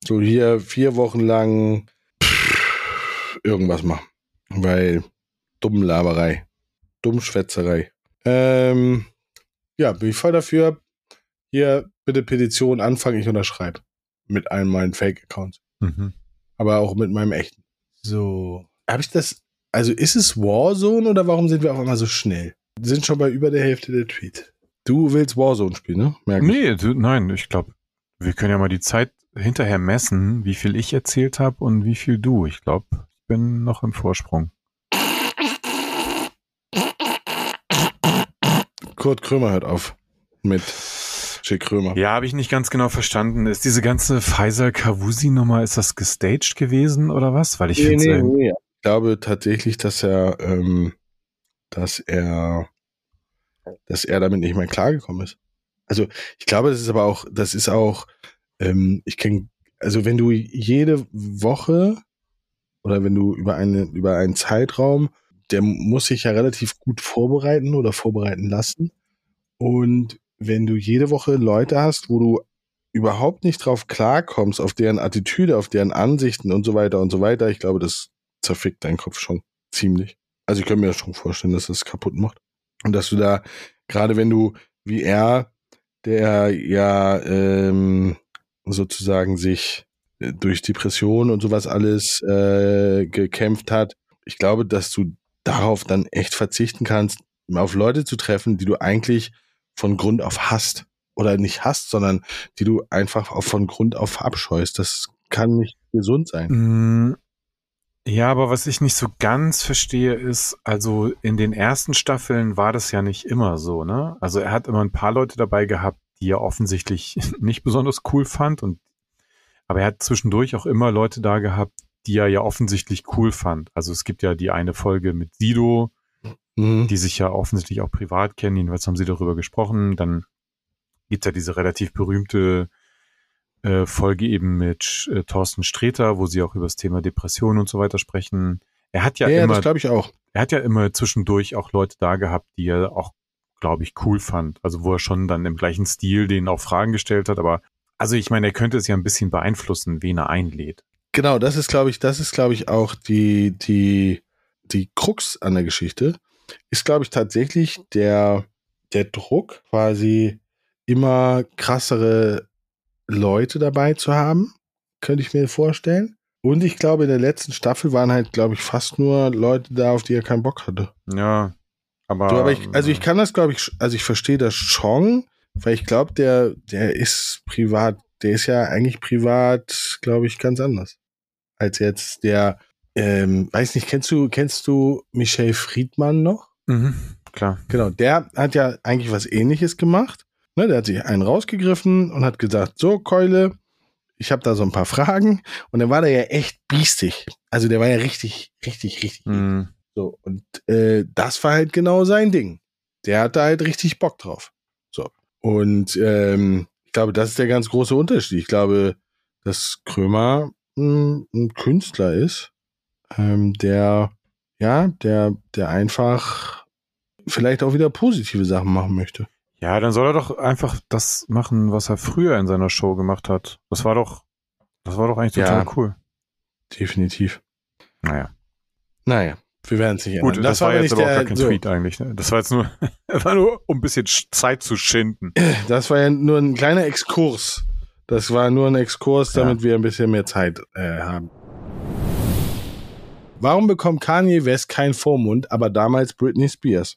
So hier vier Wochen lang pff, irgendwas machen. Weil Dummlaberei. Dummschwätzerei. Ähm, ja, bin ich voll dafür. Hier bitte Petition anfangen, ich unterschreibe. Mit einem meinen Fake-Accounts. Mhm. Aber auch mit meinem echten. So. Habe ich das. Also ist es Warzone oder warum sind wir auf einmal so schnell? Wir sind schon bei über der Hälfte der Tweets. Du willst Warzone spielen, ne? Merk ich. Nee, du, nein, ich glaube, wir können ja mal die Zeit hinterher messen, wie viel ich erzählt habe und wie viel du. Ich glaube, ich bin noch im Vorsprung. Kurt Krömer hört auf. Mit Schick Krömer. Ja, habe ich nicht ganz genau verstanden. Ist diese ganze Pfizer-Kavusi-Nummer, ist das gestaged gewesen oder was? Weil ich Nee, nee, nee. Ich glaube tatsächlich, dass er, ähm, dass er, dass er damit nicht mehr klargekommen ist. Also ich glaube, das ist aber auch, das ist auch, ähm, ich kenne, also wenn du jede Woche oder wenn du über eine, über einen Zeitraum, der muss sich ja relativ gut vorbereiten oder vorbereiten lassen. Und wenn du jede Woche Leute hast, wo du überhaupt nicht drauf klarkommst, auf deren Attitüde, auf deren Ansichten und so weiter und so weiter, ich glaube, das zerfickt deinen Kopf schon ziemlich. Also ich kann mir schon vorstellen, dass das kaputt macht. Und dass du da, gerade wenn du, wie er, der ja ähm, sozusagen sich äh, durch Depression und sowas alles äh, gekämpft hat, ich glaube, dass du darauf dann echt verzichten kannst, auf Leute zu treffen, die du eigentlich von Grund auf hast. Oder nicht hast, sondern die du einfach auch von Grund auf verabscheust. Das kann nicht gesund sein. Ja, aber was ich nicht so ganz verstehe, ist, also in den ersten Staffeln war das ja nicht immer so, ne? Also er hat immer ein paar Leute dabei gehabt, die er offensichtlich nicht besonders cool fand und aber er hat zwischendurch auch immer Leute da gehabt, die er ja offensichtlich cool fand. Also es gibt ja die eine Folge mit Sido, Mhm. die sich ja offensichtlich auch privat kennen, jedenfalls haben sie darüber gesprochen. Dann gibt's ja diese relativ berühmte äh, Folge eben mit äh, Thorsten Sträter, wo sie auch über das Thema Depression und so weiter sprechen. Er hat ja, Ja, immer, glaube ich auch. er hat ja immer zwischendurch auch Leute da gehabt, die er auch, glaube ich, cool fand. Also wo er schon dann im gleichen Stil denen auch Fragen gestellt hat. Aber also ich meine, er könnte es ja ein bisschen beeinflussen, wen er einlädt. Genau, das ist, glaube ich, das ist, glaube ich, auch die, die, die Krux an der Geschichte. Ist, glaube ich, tatsächlich der, der Druck, quasi immer krassere Leute dabei zu haben. Könnte ich mir vorstellen. Und ich glaube, in der letzten Staffel waren halt, glaube ich, fast nur Leute da, auf die er keinen Bock hatte. Ja, aber, Du, aber ich, also ich kann das, glaube ich, also ich verstehe das schon, weil ich glaube, der, der ist privat, der ist ja eigentlich privat, glaube ich, ganz anders. Als jetzt der, ähm, weiß nicht, kennst du, kennst du Michel Friedmann noch? Mhm, klar. Genau, der hat ja eigentlich was ähnliches gemacht. Ne, der hat sich einen rausgegriffen und hat gesagt, so, Keule, ich habe da so ein paar Fragen. Und dann war der ja echt biestig. Also der war ja richtig, richtig, richtig. Mhm. So, und äh, das war halt genau sein Ding. Der hatte halt richtig Bock drauf. So. Und ähm, ich glaube, das ist der ganz große Unterschied. Ich glaube, dass Krömer mh, ein Künstler ist, ähm, der, ja, der, der einfach vielleicht auch wieder positive Sachen machen möchte. Ja, dann soll er doch einfach das machen, was er früher in seiner Show gemacht hat. Das war doch, das war doch eigentlich total Ja. cool. Definitiv. Naja. Naja, wir werden es nicht ändern. Gut, das, war jetzt nicht aber auch gar kein so, Tweet eigentlich. Ne? Das war jetzt nur, war nur, um ein bisschen Sch- Zeit zu schinden. Das war ja nur ein kleiner Exkurs. Das war nur ein Exkurs, Ja. damit wir ein bisschen mehr Zeit äh, haben. Warum bekommt Kanye West keinen Vormund, aber damals Britney Spears?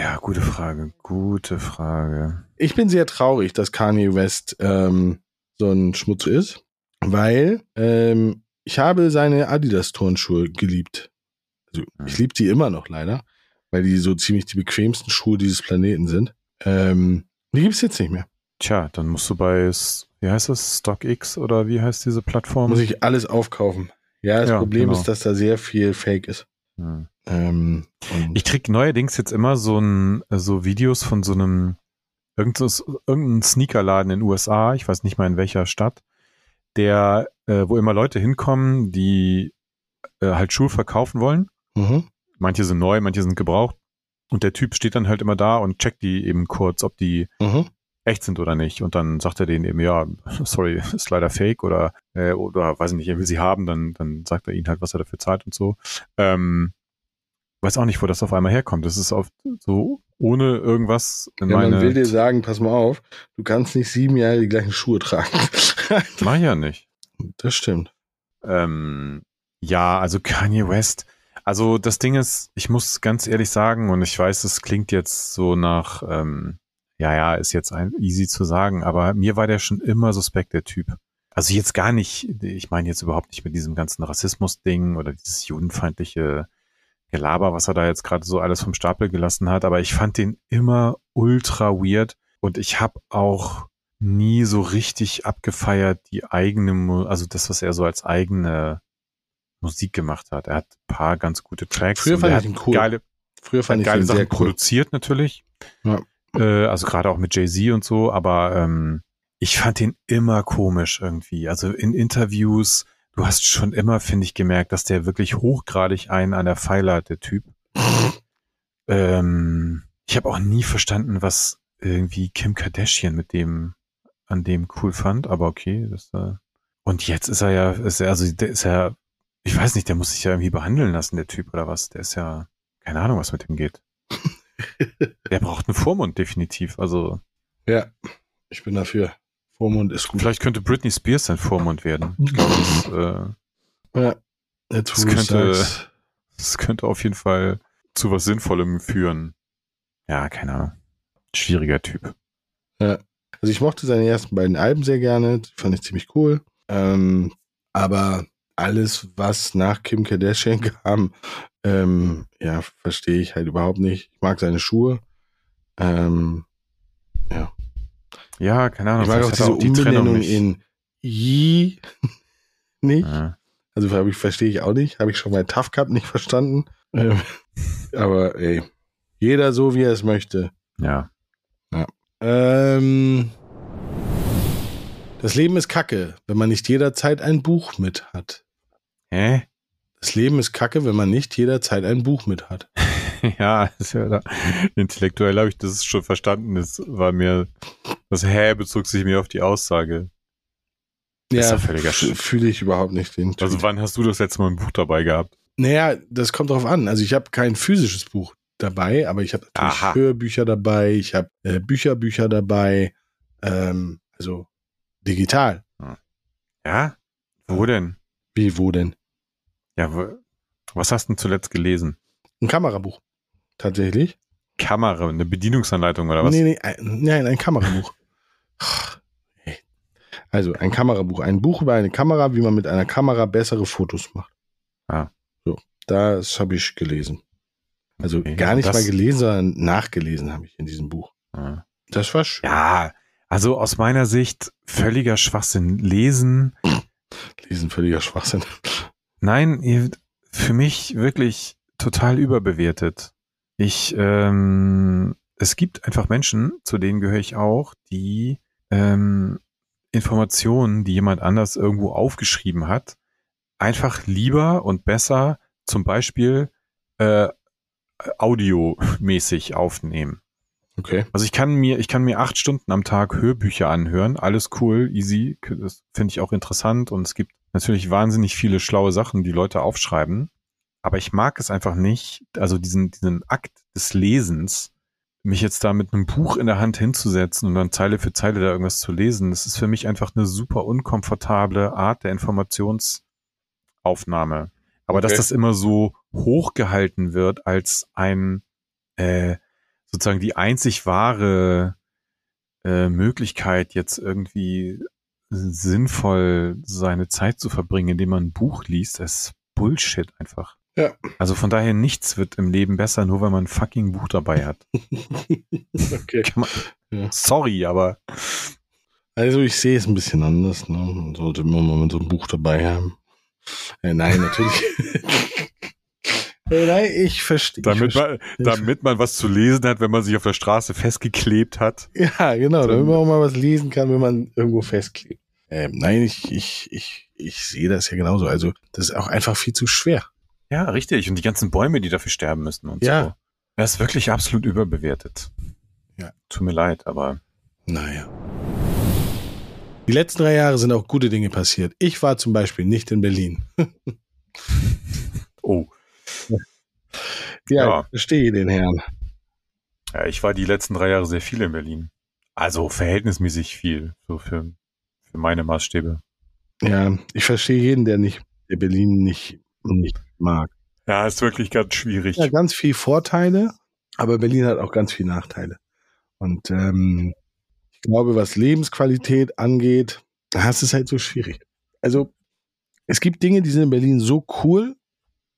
Ja, gute Frage. Gute Frage. Ich bin sehr traurig, dass Kanye West ähm, so ein Schmutz ist, weil ähm, ich habe seine Adidas-Turnschuhe geliebt. Also ich liebe die immer noch leider, weil die so ziemlich die bequemsten Schuhe dieses Planeten sind. Ähm, die gibt's jetzt nicht mehr. Tja, dann musst du bei, wie heißt das, StockX oder wie heißt diese Plattform? Muss ich alles aufkaufen. Ja, das Ja, Problem genau. ist, dass da sehr viel Fake ist. Hm. Ähm, Ich krieg neuerdings jetzt immer so ein, so Videos von so einem, irgendein Sneakerladen in den USA, ich weiß nicht mal in welcher Stadt, der, äh, wo immer Leute hinkommen, die äh, halt Schuhe verkaufen wollen. mhm. Manche sind neu, manche sind gebraucht. Und der Typ steht dann halt immer da und checkt die eben kurz, ob die Mhm. Echt sind oder nicht. Und dann sagt er denen eben, ja, sorry, ist leider fake oder, äh, oder weiß ich nicht, er will sie haben, dann, dann sagt er ihnen halt, was er dafür zahlt und so. Ähm, weiß auch nicht, wo das auf einmal herkommt. Das ist auf so ohne irgendwas in Ja, meine. man will dir sagen, pass mal auf, du kannst nicht sieben Jahre die gleichen Schuhe tragen. Mach ich ja nicht. das stimmt. Ähm, ja, also Kanye West. Also das Ding ist, ich muss ganz ehrlich sagen, und ich weiß, es klingt jetzt so nach, ähm, ja, ja, ist jetzt ein, easy zu sagen, aber mir war der schon immer suspekt, der Typ. Also jetzt gar nicht, ich meine jetzt überhaupt nicht mit diesem ganzen Rassismus-Ding oder dieses judenfeindliche Gelaber, was er da jetzt gerade so alles vom Stapel gelassen hat, aber ich fand den immer ultra weird und ich habe auch nie so richtig abgefeiert die eigene, also das, was er so als eigene Musik gemacht hat. Er hat ein paar ganz gute Tracks. Früher fand er ich ihn cool. Geile, Früher fand ich geile ihn Sachen sehr cool. produziert natürlich. Ja. Äh, also gerade auch mit Jay-Z und so, aber ähm, ich fand ihn immer komisch irgendwie. Also in Interviews, du hast schon immer, finde ich, gemerkt, dass der wirklich hochgradig einen an der Pfeile hat, der Typ. ähm, ich habe auch nie verstanden, was irgendwie Kim Kardashian mit dem an dem cool fand, aber okay, das äh und jetzt ist er ja, ist er, also der ist ja, ich weiß nicht, der muss sich ja irgendwie behandeln lassen, der Typ oder was. Der ist ja, keine Ahnung, was mit ihm geht. der braucht einen Vormund, definitiv. Also, Ja, ich bin dafür. Vormund ist gut. vielleicht könnte Britney Spears sein Vormund werden. Ich glaube, das, äh, Ja, jetzt, Das könnte- das könnte auf jeden Fall zu was Sinnvollem führen. Ja, keine Ahnung. Schwieriger Typ. Also ich mochte seine ersten beiden Alben sehr gerne, die fand ich ziemlich cool. Ähm, aber alles, was nach Kim Kardashian kam, ähm, ja, verstehe ich halt überhaupt nicht. Ich mag seine Schuhe. Ähm, Ja, keine Ahnung. ich mag auch diese die Trennung Umbenennung nicht. in Yee nicht. Ja. Also ich, verstehe ich auch nicht. Habe ich schon bei Tough Cup nicht verstanden. Ähm, aber ey, jeder so, wie er es möchte. ja. Ähm, das Leben ist kacke, wenn man nicht jederzeit ein Buch mit hat. Hä? Das Leben ist kacke, wenn man nicht jederzeit ein Buch mit hat. Ja, ist ja da. intellektuell habe ich das schon verstanden. Das war mir, das Hä bezog sich mir auf die Aussage. Ja Sch- fühle ich überhaupt nicht den. Also Tweet. wann hast du das letzte Mal ein Buch dabei gehabt? naja, das kommt drauf an. Also ich habe kein physisches Buch dabei, aber ich habe natürlich Aha. Hörbücher dabei, ich habe äh, Bücherbücher dabei, ähm, also digital. Ja? Wo denn? Wie, wo denn? Ja, was hast du denn zuletzt gelesen? Ein Kamerabuch. Tatsächlich. Kamera, eine Bedienungsanleitung oder was? Nee, nee, ein, nein, ein Kamerabuch. Also ein Kamerabuch. Ein Buch über eine Kamera, wie man mit einer Kamera bessere Fotos macht. Ah. So, das habe ich gelesen. Also Okay, gar nicht mal gelesen, sondern nachgelesen habe ich in diesem Buch. Ah. Das war schön. Ja, also aus meiner Sicht völliger Schwachsinn. Lesen, Lesen völliger Schwachsinn. Nein, für mich wirklich total überbewertet. Ich, ähm, es gibt einfach Menschen, zu denen gehöre ich auch, die ähm, Informationen, die jemand anders irgendwo aufgeschrieben hat, einfach lieber und besser zum Beispiel äh, audiomäßig aufnehmen. Okay. Also ich kann mir, ich kann mir acht Stunden am Tag Hörbücher anhören. Alles cool, easy. Das finde ich auch interessant. Und es gibt natürlich wahnsinnig viele schlaue Sachen, die Leute aufschreiben. Aber ich mag es einfach nicht, also diesen, diesen Akt des Lesens, mich jetzt da mit einem Buch in der Hand hinzusetzen und dann Zeile für Zeile da irgendwas zu lesen. Das ist für mich einfach eine super unkomfortable Art der Informationsaufnahme. Aber Okay. dass das immer so hochgehalten wird als ein, äh, sozusagen die einzig wahre äh, Möglichkeit, jetzt irgendwie sinnvoll seine Zeit zu verbringen, indem man ein Buch liest, ist Bullshit einfach. Ja. Also von daher nichts wird im Leben besser, nur weil man ein fucking Buch dabei hat. okay. Man, Ja. Sorry, aber Also ich sehe es ein bisschen anders. Ne? Man sollte immer mal so ein Buch dabei haben. Äh, nein, natürlich. äh, nein, ich verstehe. damit man, damit man was zu lesen hat, wenn man sich auf der Straße festgeklebt hat. Ja, genau, damit man auch mal was lesen kann, wenn man irgendwo festklebt. Ähm, nein, ich, ich, ich, ich sehe das ja genauso. Also, das ist auch einfach viel zu schwer. Ja, richtig. Und die ganzen Bäume, die dafür sterben müssen und Ja. so. Das ist wirklich absolut überbewertet. Ja. Tut mir leid, aber Naja. Die letzten drei Jahre sind auch gute Dinge passiert. Ich war zum Beispiel nicht in Berlin. oh. Ja, Ja. ich verstehe den Herrn. Ja, ich war die letzten drei Jahre sehr viel in Berlin. Also verhältnismäßig viel, so für, für meine Maßstäbe. Ja, ich verstehe jeden, der nicht, der Berlin nicht, nicht mag. Ja, ist wirklich ganz schwierig. Ja, ganz viel Vorteile, aber Berlin hat auch ganz viel Nachteile. Und ähm, ich glaube, was Lebensqualität angeht, da ist es halt so schwierig. Also es gibt Dinge, die sind in Berlin so cool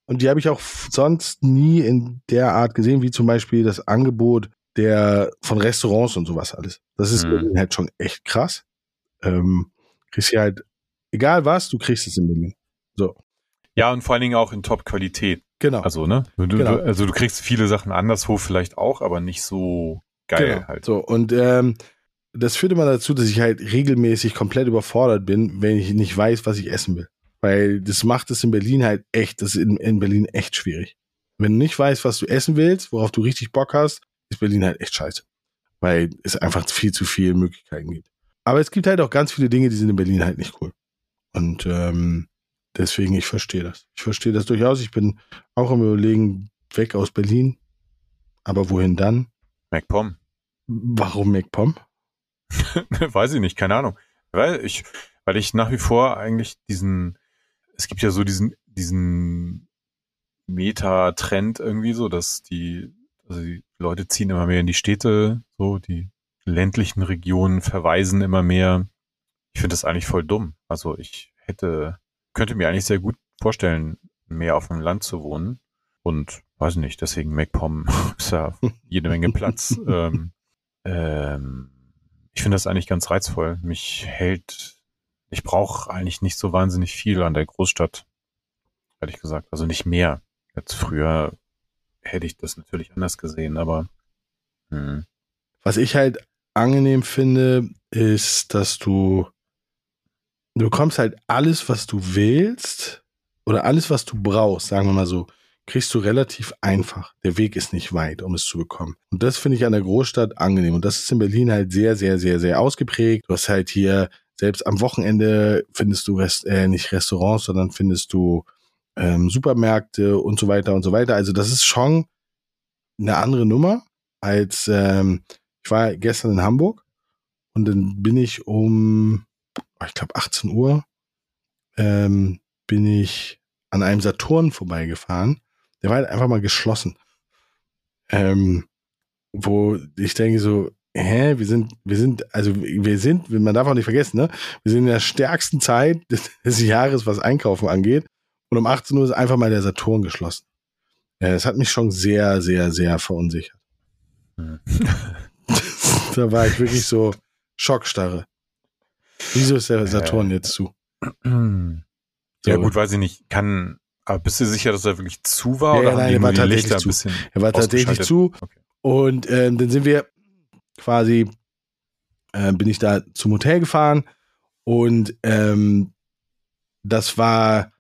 und die habe ich auch sonst nie in der Art gesehen, wie zum Beispiel das Angebot der von Restaurants und sowas alles. Das ist Mhm. Berlin halt schon echt krass. Ähm, kriegst hier halt, egal was, du kriegst es in Berlin. So, Ja, und vor allen Dingen auch in Top-Qualität. genau. Also, ne? Du, du, Genau. Also du kriegst viele Sachen anderswo vielleicht auch, aber nicht so geil Genau. halt. So, und ähm, das führt immer dazu, dass ich halt regelmäßig komplett überfordert bin, wenn ich nicht weiß, was ich essen will. Weil das macht es in Berlin halt echt, das ist in, in Berlin echt schwierig. Wenn du nicht weißt, was du essen willst, worauf du richtig Bock hast, ist Berlin halt echt scheiße. Weil es einfach viel zu viele Möglichkeiten gibt. Aber es gibt halt auch ganz viele Dinge, die sind in Berlin halt nicht cool. Und ähm, deswegen, ich verstehe das. Ich verstehe das durchaus. Ich bin auch im Überlegen, weg aus Berlin. Aber wohin dann? MacPom. Warum MacPom? Weiß ich nicht, keine Ahnung. Weil ich, weil ich nach wie vor eigentlich diesen, es gibt ja so diesen, diesen Meta-Trend irgendwie so, dass die, also die Leute ziehen immer mehr in die Städte, so die ländlichen Regionen verweisen immer mehr. Ich finde das eigentlich voll dumm. Also ich hätte, könnte mir eigentlich sehr gut vorstellen, mehr auf dem Land zu wohnen. Und weiß nicht, deswegen MacPom ist ja jede Menge Platz. ähm, ähm, ich finde das eigentlich ganz reizvoll. Mich hält, ich brauche eigentlich nicht so wahnsinnig viel an der Großstadt, ehrlich gesagt. Also nicht mehr. Jetzt früher hätte ich das natürlich anders gesehen, aber hm. Was ich halt angenehm finde, ist, dass du, du bekommst halt alles, was du willst oder alles, was du brauchst, sagen wir mal so, kriegst du relativ einfach. Der Weg ist nicht weit, um es zu bekommen. Und das finde ich an der Großstadt angenehm. Und das ist in Berlin halt sehr, sehr, sehr, sehr ausgeprägt. Du hast halt hier, selbst am Wochenende findest du Rest, äh, nicht Restaurants, sondern findest du ähm, Supermärkte und so weiter und so weiter. Also das ist schon eine andere Nummer als ähm, ich war gestern in Hamburg und dann bin ich um, ich glaube 18 Uhr, ähm, bin ich an einem Saturn vorbeigefahren. Der war halt einfach mal geschlossen. Ähm, wo ich denke so, hä, wir sind, wir sind, also wir sind, man darf auch nicht vergessen, ne? Wir sind in der stärksten Zeit des, des Jahres, was Einkaufen angeht. Und um 18 Uhr ist einfach mal der Saturn geschlossen. Äh, Es hat mich schon sehr, sehr, sehr verunsichert. Da war ich wirklich so Schockstarre. Wieso ist der Saturn Äh. jetzt zu? Ja So. gut, weiß ich nicht. Kann, aber bist du sicher, dass er wirklich zu war? Ja, oder ja, nein, er war tatsächlich zu. Er war tatsächlich zu Okay. und ähm, dann sind wir quasi, äh, bin ich da zum Hotel gefahren und ähm, das war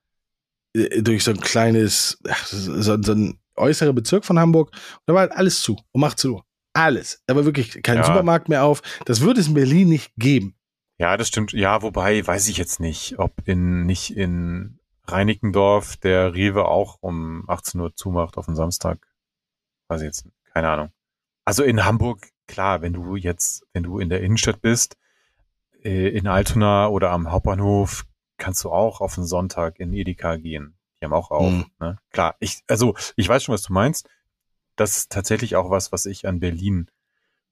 äh, durch so ein kleines, ach, so, so ein äußerer Bezirk von Hamburg und da war halt alles zu, um 18 Uhr. Alles. Aber wirklich kein Ja. Supermarkt mehr auf. Das würde es in Berlin nicht geben. Ja, das stimmt. Ja, wobei weiß ich jetzt nicht, ob in nicht in Reinickendorf der Rewe auch um 18 Uhr zumacht auf den Samstag. Weiß ich jetzt, keine Ahnung. Also in Hamburg, klar, wenn du jetzt, wenn du in der Innenstadt bist, äh, in Altona oder am Hauptbahnhof, kannst du auch auf den Sonntag in Edeka gehen. Die haben auch auf. Mhm. Ne? Klar, ich, also ich weiß schon, was du meinst. Das ist tatsächlich auch was, was ich an Berlin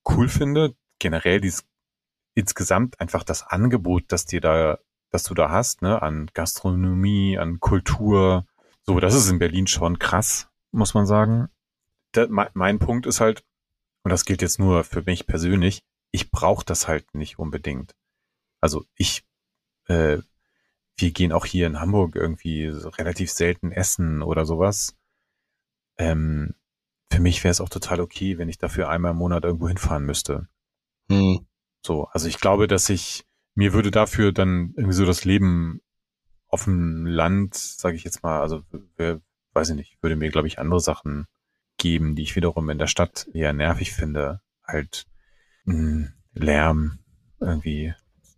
cool finde. Generell dieses insgesamt einfach das Angebot, das dir da, das du da hast, ne, an Gastronomie, an Kultur. So, das ist in Berlin schon krass, muss man sagen. Da, mein, Punkt ist halt, und das gilt jetzt nur für mich persönlich, ich brauche das halt nicht unbedingt. Also ich, äh, wir gehen auch hier in Hamburg irgendwie relativ selten essen oder sowas. Ähm, für mich wäre es auch total okay, wenn ich dafür einmal im Monat irgendwo hinfahren müsste. Hm. So, also ich glaube, dass ich, mir würde dafür dann irgendwie so das Leben auf dem Land, sage ich jetzt mal, also wer, weiß ich nicht, würde mir, glaube ich, andere Sachen geben, die ich wiederum in der Stadt eher nervig finde. Halt mh, Lärm, irgendwie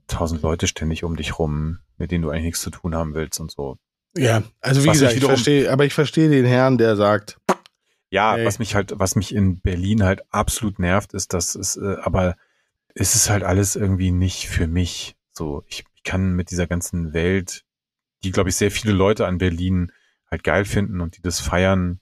tausend Leute ständig um dich rum, mit denen du eigentlich nichts zu tun haben willst und so. Ja, also wie Was gesagt, ich ich wiederum- verstehe, aber ich verstehe den Herrn, der sagt, Ja, Ey. was mich halt, was mich in Berlin halt absolut nervt, ist, dass es, äh, aber es ist halt alles irgendwie nicht für mich. So, ich, ich kann mit dieser ganzen Welt, die, glaube ich, sehr viele Leute an Berlin halt geil finden und die das feiern,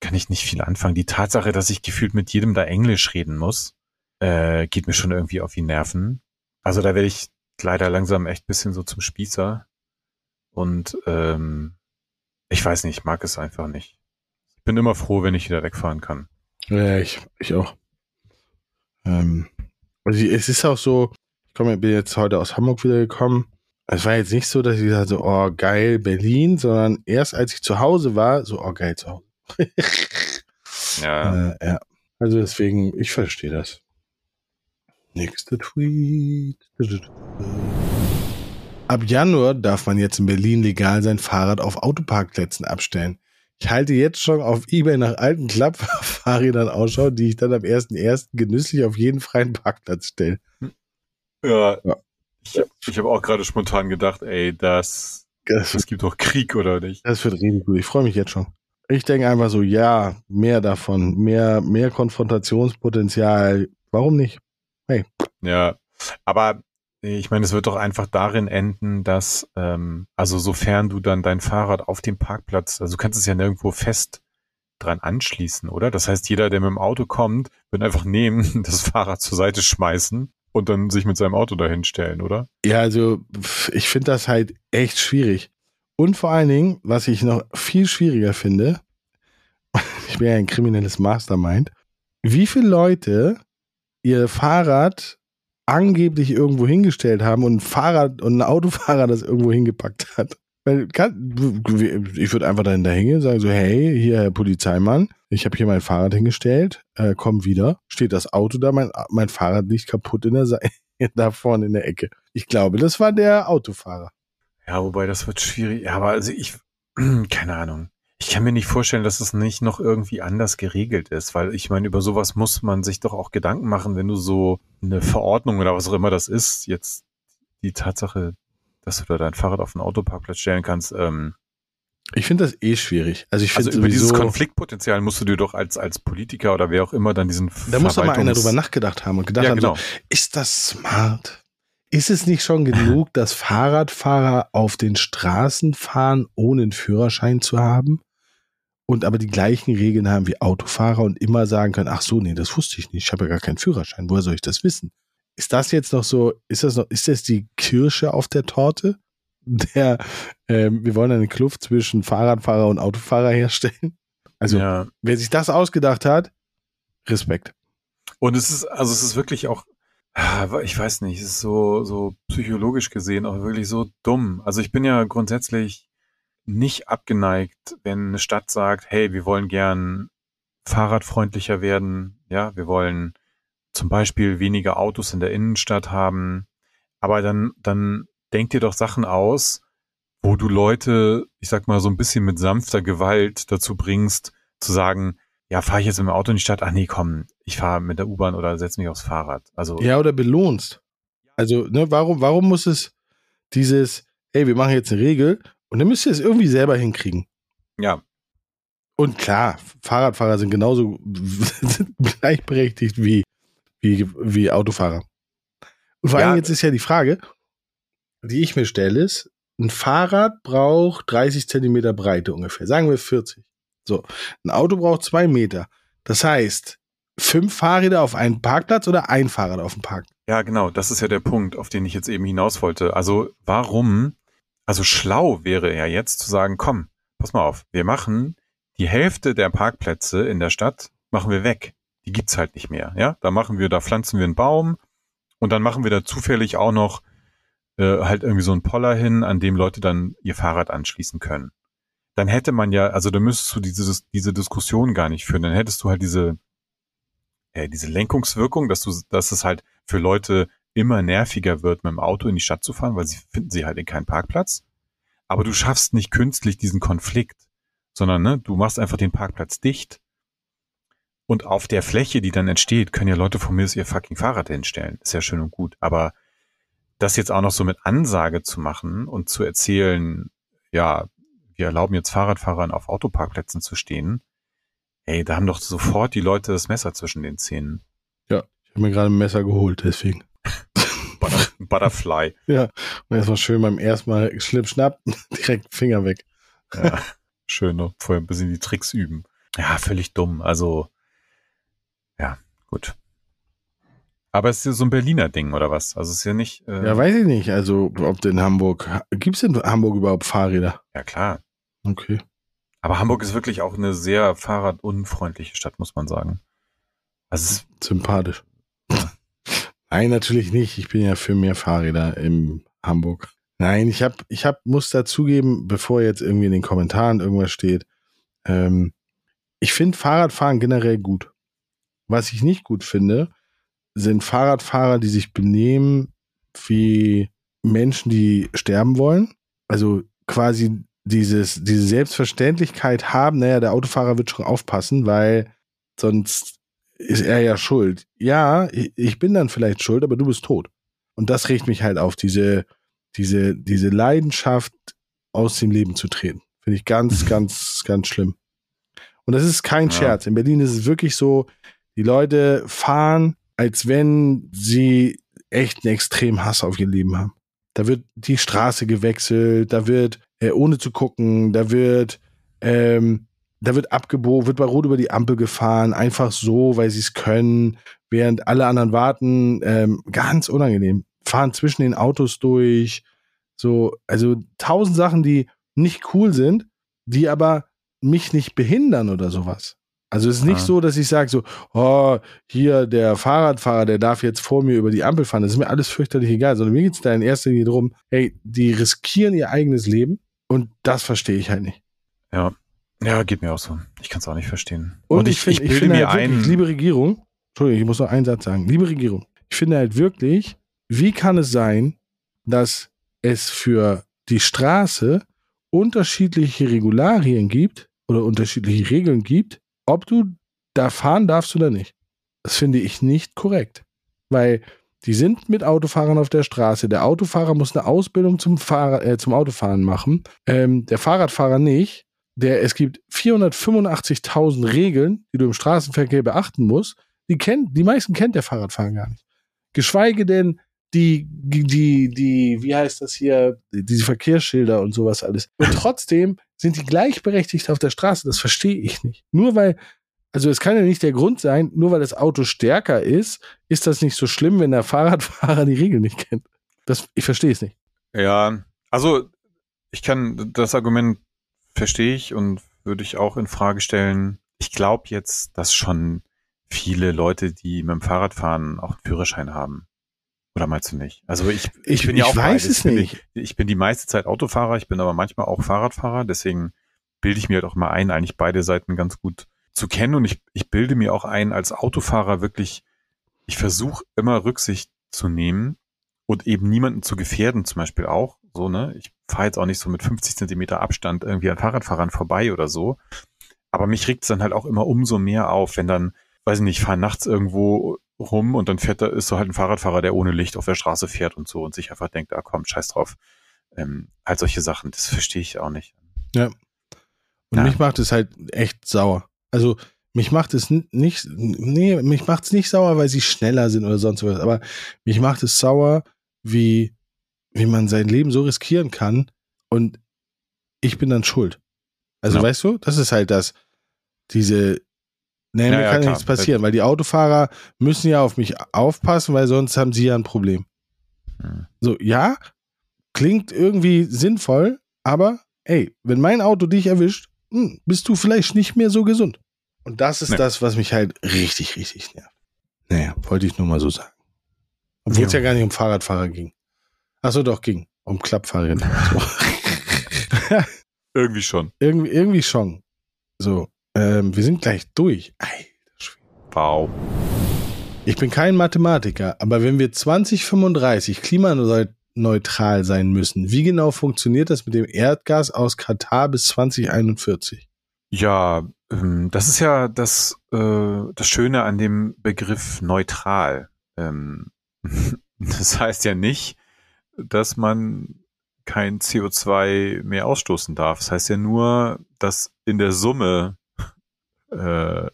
kann ich nicht viel anfangen. Die Tatsache, dass ich gefühlt mit jedem da Englisch reden muss, äh, geht mir schon irgendwie auf die Nerven. Also da werde ich leider langsam echt bisschen so zum Spießer. Und ähm, ich weiß nicht, ich mag es einfach nicht. Ich bin immer froh, wenn ich wieder wegfahren kann. ja, ich, ich auch. Ähm, also es ist auch so, ich komme, bin jetzt heute aus Hamburg wieder gekommen. Es war jetzt nicht so, dass ich gesagt so, oh geil, Berlin, sondern erst als ich zu Hause war, so, oh geil, zu Hause. Ja, Äh, ja. Also deswegen, ich verstehe das. Nächster Tweet. Ab Januar darf man jetzt in Berlin legal sein Fahrrad auf Autoparkplätzen abstellen. Ich halte jetzt schon auf Ebay nach alten Klappfahrrädern Ausschau, die ich dann am 1.1. genüsslich auf jeden freien Parkplatz stelle. ja. Ja. Ich, ich habe auch gerade spontan gedacht, ey, das, Das, es gibt doch Krieg oder nicht? das wird richtig gut. Ich freue mich jetzt schon. Ich denke einfach so, ja, mehr davon, mehr, mehr Konfrontationspotenzial. Warum nicht? Ja, aber ich meine, es wird doch einfach darin enden, dass, ähm, also sofern du dann dein Fahrrad auf dem Parkplatz, also du kannst es ja nirgendwo fest dran anschließen, oder? Das heißt, jeder, der mit dem Auto kommt, wird einfach nehmen, das Fahrrad zur Seite schmeißen und dann sich mit seinem Auto dahin stellen, oder? Ja, also ich finde das halt echt schwierig. Und vor allen Dingen, was ich noch viel schwieriger finde, ich bin ja ein kriminelles Mastermind, wie viele Leute ihr Fahrrad angeblich irgendwo hingestellt haben und ein Fahrrad und ein Autofahrer das irgendwo hingepackt hat. Ich würde einfach dahin hingehen und sagen so, hey, hier Herr Polizeimann, ich habe hier mein Fahrrad hingestellt, äh, komm wieder, steht das Auto da, mein, mein Fahrrad liegt kaputt in der Seite, da vorne in der Ecke. Ich glaube, das war der Autofahrer. Ja, wobei das wird schwierig. Ja, aber also ich, keine Ahnung. Ich kann mir nicht vorstellen, dass es nicht noch irgendwie anders geregelt ist, weil ich meine, über sowas muss man sich doch auch Gedanken machen, wenn du so eine Verordnung oder was auch immer das ist, jetzt die Tatsache, dass du da dein Fahrrad auf den Autoparkplatz stellen kannst. Ähm, Ich finde das eh schwierig. Also ich also finde über dieses Konfliktpotenzial musst du dir doch als, als Politiker oder wer auch immer dann diesen Da muss doch mal einer drüber nachgedacht haben und gedacht Ja, haben, genau. so, ist das smart? Ist es nicht schon genug, dass Fahrradfahrer auf den Straßen fahren, ohne einen Führerschein zu haben? Und aber die gleichen Regeln haben wie Autofahrer und immer sagen können, ach so, nee, das wusste ich nicht, ich habe ja gar keinen Führerschein, woher soll ich das wissen? Ist das jetzt noch so, ist das noch, ist das die Kirsche auf der Torte? Der, ähm, wir wollen eine Kluft zwischen Fahrradfahrer und Autofahrer herstellen? Also, ja. wer sich das ausgedacht hat, Respekt. Und es ist, also es ist wirklich auch, ah, ich weiß nicht, es ist so, so psychologisch gesehen auch wirklich so dumm. Also ich bin ja grundsätzlich nicht abgeneigt, wenn eine Stadt sagt, hey, wir wollen gern fahrradfreundlicher werden, ja, wir wollen zum Beispiel weniger Autos in der Innenstadt haben, aber dann, dann denk dir doch Sachen aus, wo du Leute, ich sag mal, so ein bisschen mit sanfter Gewalt dazu bringst, zu sagen, ja, fahre ich jetzt mit dem Auto in die Stadt? Ach nee, komm, ich fahre mit der U-Bahn oder setze mich aufs Fahrrad. Also Ja, oder belohnst. Also, ne, warum, warum muss es dieses, hey, wir machen jetzt eine Regel und dann müsst ihr es irgendwie selber hinkriegen. ja, Und klar, Fahrradfahrer sind genauso sind gleichberechtigt wie, wie, wie Autofahrer. Und vor allem Ja. jetzt ist ja die Frage, die ich mir stelle, ist, ein Fahrrad braucht 30 Zentimeter Breite ungefähr. Sagen wir 40. So. Ein Auto braucht zwei Meter. Das heißt, fünf Fahrräder auf einen Parkplatz oder ein Fahrrad auf dem Parkplatz? Ja, genau, das ist ja der Punkt, auf den ich jetzt eben hinaus wollte. Also warum, also schlau wäre ja jetzt zu sagen, komm, pass mal auf, wir machen die Hälfte der Parkplätze in der Stadt, machen wir weg. Die gibt's halt nicht mehr, ja? Da machen wir, da pflanzen wir einen Baum und dann machen wir da zufällig auch noch äh, halt irgendwie so einen Poller hin, an dem Leute dann ihr Fahrrad anschließen können. Dann hätte man ja, also da müsstest du diese, diese Diskussion gar nicht führen. Dann hättest du halt diese, äh, diese Lenkungswirkung, dass du, dass es halt für Leute immer nerviger wird, mit dem Auto in die Stadt zu fahren, weil sie finden sie halt in keinen Parkplatz. Aber du schaffst nicht künstlich diesen Konflikt, sondern ne, du machst einfach den Parkplatz dicht. Und auf der Fläche, die dann entsteht, können ja Leute von mir aus ihr fucking Fahrrad hinstellen. Ist ja schön und gut. Aber das jetzt auch noch so mit Ansage zu machen und zu erzählen, ja, wir erlauben jetzt Fahrradfahrern auf Autoparkplätzen zu stehen, ey, da haben doch sofort die Leute das Messer zwischen den Zähnen. Ich habe mir gerade ein Messer geholt, deswegen. Butter, Butterfly. Ja. Und erstmal schön beim ersten Mal schlipp, schnapp, direkt Finger weg. Ja, schön, ne? vorher ein bisschen die Tricks üben. Ja, völlig dumm. Also, ja, gut. Aber es ist ja so ein Berliner Ding, oder was? Also es ist ja nicht. Äh, Ja, weiß ich nicht. Also, ob in Hamburg, gibt es in Hamburg überhaupt Fahrräder? ja, klar. Okay. Aber Hamburg ist wirklich auch eine sehr fahrradunfreundliche Stadt, muss man sagen. Also es ist, Sympathisch. Nein, natürlich nicht. Ich bin ja für mehr Fahrräder in Hamburg. Nein, ich hab, ich hab, muss dazugeben, bevor jetzt irgendwie in den Kommentaren irgendwas steht, ähm, ich finde Fahrradfahren generell gut. Was ich nicht gut finde, sind Fahrradfahrer, die sich benehmen wie Menschen, die sterben wollen. Also quasi dieses, diese Selbstverständlichkeit haben, naja, der Autofahrer wird schon aufpassen, weil sonst ist er ja schuld. Ja, ich bin dann vielleicht schuld, aber du bist tot. Und das regt mich halt auf, diese, diese, diese Leidenschaft aus dem Leben zu treten. Finde ich ganz, ganz, ganz schlimm. Und das ist kein Ja. Scherz. In Berlin ist es wirklich so, die Leute fahren, als wenn sie echt einen extremen Hass auf ihr Leben haben. Da wird die Straße gewechselt, da wird, äh, ohne zu gucken, da wird, ähm, da wird abgebogen, wird bei Rot über die Ampel gefahren, einfach so, weil sie es können, während alle anderen warten. Ähm, ganz unangenehm. Fahren zwischen den Autos durch. So, also tausend Sachen, die nicht cool sind, die aber mich nicht behindern oder sowas. Also es ist nicht Ah. so, dass ich sage so, oh, hier der Fahrradfahrer, der darf jetzt vor mir über die Ampel fahren. Das ist mir alles fürchterlich egal, sondern mir geht es da in erster Linie darum, hey, die riskieren ihr eigenes Leben und das verstehe ich halt nicht. ja, ja, geht mir auch so. Ich kann es auch nicht verstehen. Und, ich, ich, finde, ich bilde finde mir halt wirklich, ein, liebe Regierung, Entschuldigung, ich muss noch einen Satz sagen. Liebe Regierung, ich finde halt wirklich, wie kann es sein, dass es für die Straße unterschiedliche Regularien gibt oder unterschiedliche Regeln gibt, ob du da fahren darfst oder nicht. Das finde ich nicht korrekt. Weil die sind mit Autofahrern auf der Straße. Der Autofahrer muss eine Ausbildung zum, Fahrer, äh, zum Autofahren machen. Ähm, der Fahrradfahrer nicht der, es gibt 485.000 Regeln, die du im Straßenverkehr beachten musst. Die kennt, die meisten kennt der Fahrradfahrer gar nicht. Geschweige denn die, die, die, wie heißt das hier, diese Verkehrsschilder und sowas alles. Und trotzdem sind die gleichberechtigt auf der Straße. Das verstehe ich nicht. Nur weil, also es kann ja nicht der Grund sein, nur weil das Auto stärker ist, ist das nicht so schlimm, wenn der Fahrradfahrer die Regeln nicht kennt. Das, ich verstehe es nicht. Ja, also ich kann das Argument verstehe ich und würde ich auch in Frage stellen. Ich glaube jetzt, dass schon viele Leute, die mit dem Fahrrad fahren, auch einen Führerschein haben. Oder meinst du nicht? Also ich, Ich, bin ja ich auch weiß beides. es Ich bin, nicht. ich bin die meiste Zeit Autofahrer, ich bin aber manchmal auch Fahrradfahrer, deswegen bilde ich mir halt auch mal ein, eigentlich beide Seiten ganz gut zu kennen und ich, ich bilde mir auch ein, als Autofahrer wirklich, ich versuche immer Rücksicht zu nehmen und eben niemanden zu gefährden, zum Beispiel auch, so, ne, ich fahre jetzt auch nicht so mit 50 Zentimeter Abstand irgendwie an Fahrradfahrern vorbei oder so, Aber mich regt es dann halt auch immer umso mehr auf, wenn dann, weiß ich nicht, fahren nachts irgendwo rum und dann fährt da, ist so halt ein Fahrradfahrer, der ohne Licht auf der Straße fährt und so und sich einfach denkt, ah komm, scheiß drauf. Ähm, halt solche Sachen, das verstehe ich auch nicht. Ja. Und ja. mich macht es halt echt sauer. Also mich macht es nicht, nee, mich macht es nicht sauer, weil sie schneller sind oder sonst was, aber mich macht es sauer, wie, wie man sein Leben so riskieren kann und ich bin dann schuld. Also ja. weißt du, das ist halt das, diese, nee, mir ja, kann ja nichts passieren, weil die Autofahrer müssen ja auf mich aufpassen, weil sonst haben sie ja ein Problem. Hm. So, ja, klingt irgendwie sinnvoll, aber ey, wenn mein Auto dich erwischt, hm, bist du vielleicht nicht mehr so gesund. Und das ist nee. das, was mich halt richtig, richtig nervt. Naja, wollte ich nur mal so sagen. Obwohl ja. es ja gar nicht um Fahrradfahrer ging. Achso, doch, ging. Um Klappfahrräder. irgendwie schon. Irgendwie, irgendwie schon. So, ähm, wir sind gleich durch. wow. Ich bin kein Mathematiker, aber wenn wir 2035 klimaneutral sein müssen, wie genau funktioniert das mit dem Erdgas aus Katar bis 2041? Ja, ähm, das ist ja das, äh, das Schöne an dem Begriff neutral. Ähm, das heißt ja nicht, dass man kein CO2 mehr ausstoßen darf. Das heißt ja nur, dass in der Summe äh,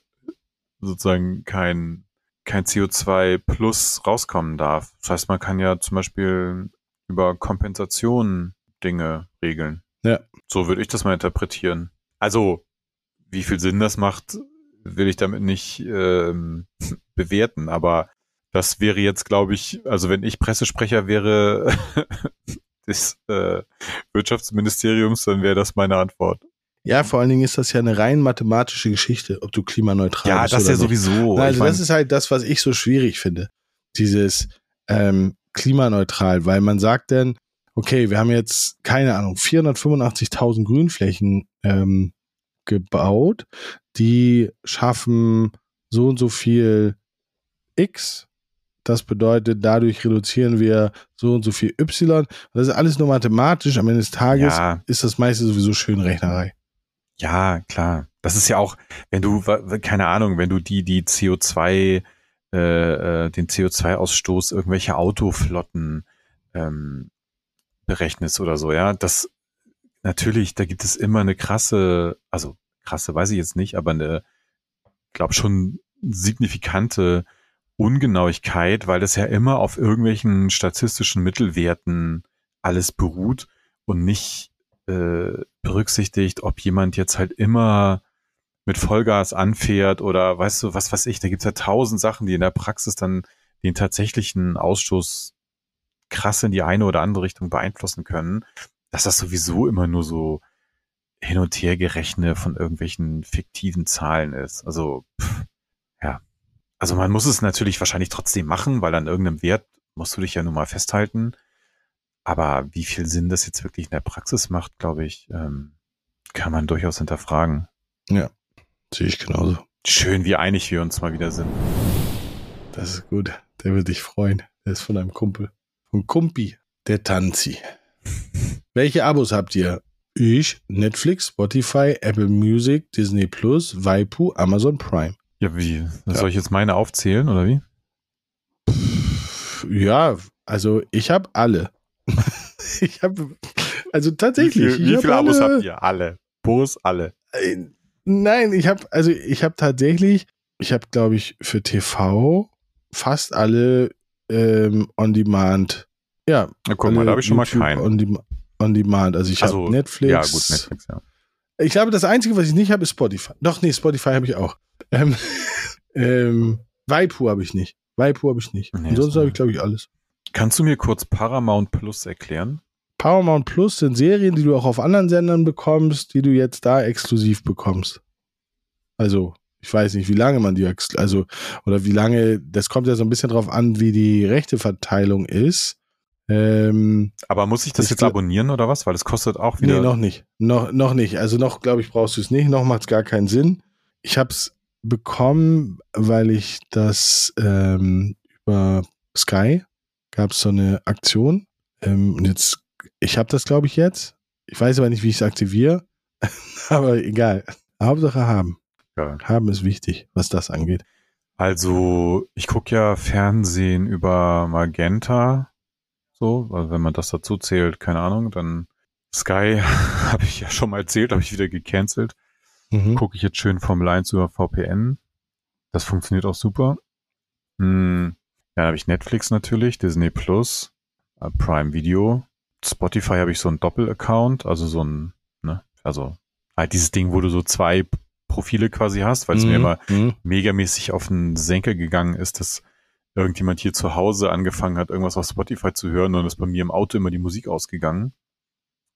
sozusagen kein, kein CO2 plus rauskommen darf. Das heißt, man kann ja zum Beispiel über Kompensation Dinge regeln. Ja. So würde ich das mal interpretieren. Also wie viel Sinn das macht, will ich damit nicht ähm, bewerten, aber das wäre jetzt, glaube ich, also wenn ich Pressesprecher wäre des äh, Wirtschaftsministeriums, dann wäre das meine Antwort. Ja, vor allen Dingen ist das ja eine rein mathematische Geschichte, ob du klimaneutral ja, bist. Ja, das ja sowieso. Na, also ich das ist halt das, was ich so schwierig finde. Dieses ähm, klimaneutral, weil man sagt dann, okay, wir haben jetzt, keine Ahnung, 485.000 Grünflächen ähm, gebaut, die schaffen so und so viel X. Das bedeutet, dadurch reduzieren wir so und so viel Y. das ist alles nur mathematisch. Am Ende des Tages ja. ist das meiste sowieso schön Rechnerei. Ja, klar. Das ist ja auch, wenn du, keine Ahnung, wenn du die, die CO2, äh, äh, den CO2-Ausstoß irgendwelcher Autoflotten ähm, berechnest oder so, ja, das natürlich, da gibt es immer eine krasse, also krasse weiß ich jetzt nicht, aber eine, glaube schon signifikante Ungenauigkeit, weil das ja immer auf irgendwelchen statistischen Mittelwerten alles beruht und nicht äh, berücksichtigt, ob jemand jetzt halt immer mit Vollgas anfährt oder weißt du, was weiß ich, da gibt's ja tausend Sachen, die in der Praxis dann den tatsächlichen Ausstoß krass in die eine oder andere Richtung beeinflussen können dass das sowieso immer nur so hin und her gerechnet von irgendwelchen fiktiven Zahlen ist. Also, pff. Also man muss es natürlich wahrscheinlich trotzdem machen, weil an irgendeinem Wert musst du dich ja nun mal festhalten. Aber wie viel Sinn das jetzt wirklich in der Praxis macht, glaube ich, ähm, kann man durchaus hinterfragen. Ja, sehe ich genauso. Schön, wie einig wir uns mal wieder sind. Das ist gut. Der wird dich freuen. Der ist von einem Kumpel. Von Kumpi, der Tanzi. Welche Abos habt ihr? Ich, Netflix, Spotify, Apple Music, Disney Plus, Waipu, Amazon Prime. Ja, wie? Ja. Soll ich jetzt meine aufzählen oder wie? Ja, also ich habe alle. ich habe, also tatsächlich. Wie, viel, wie viele Abos habt ihr? Alle. Bos, alle. Äh, nein, ich habe, also ich habe tatsächlich, ich habe, glaube ich, für TV fast alle ähm, On-Demand ja. Na, guck mal, da habe ich schon mal keinen. On, de on. Also ich also, habe Netflix. Ja, gut, Netflix, ja. Ich glaube, das Einzige, was ich nicht habe, ist Spotify. Doch, nee, Spotify habe ich auch. Ähm, ähm, Waipu habe ich nicht. Waipu habe ich nicht. Nee, Ansonsten habe ich, glaube ich, alles. Kannst du mir kurz Paramount Plus erklären? Paramount Plus sind Serien, die du auch auf anderen Sendern bekommst, die du jetzt da exklusiv bekommst. Also, ich weiß nicht, wie lange man die, also, oder wie lange, das kommt ja so ein bisschen drauf an, wie die Rechteverteilung ist. Ähm, Aber muss ich das jetzt abonnieren oder was? Weil es kostet auch wieder. Nee, noch nicht. Noch, noch nicht. Also noch, glaube ich, brauchst du es nicht. Noch macht es gar keinen Sinn. Ich habe es bekommen, weil ich das ähm, über Sky gab es so eine Aktion. Ähm, und jetzt, ich habe das, glaube ich, jetzt. Ich weiß aber nicht, wie ich es aktiviere. aber egal. Hauptsache haben. Ja. Haben ist wichtig, was das angeht. Also, ich gucke ja Fernsehen über Magenta. So, also wenn man das dazu zählt, keine Ahnung, dann Sky habe ich ja schon mal erzählt, habe ich wieder gecancelt. Mhm. Gucke ich jetzt schön Formel 1 über VPN. Das funktioniert auch super. Hm, ja, dann habe ich Netflix natürlich, Disney Plus, äh, Prime Video. Spotify habe ich so einen Doppel-Account, also so ein, ne, also halt dieses Ding, wo du so zwei Profile quasi hast, weil es mir immer Mhm. megamäßig auf den Senker gegangen ist, dass irgendjemand hier zu Hause angefangen hat, irgendwas auf Spotify zu hören und ist bei mir im Auto immer die Musik ausgegangen.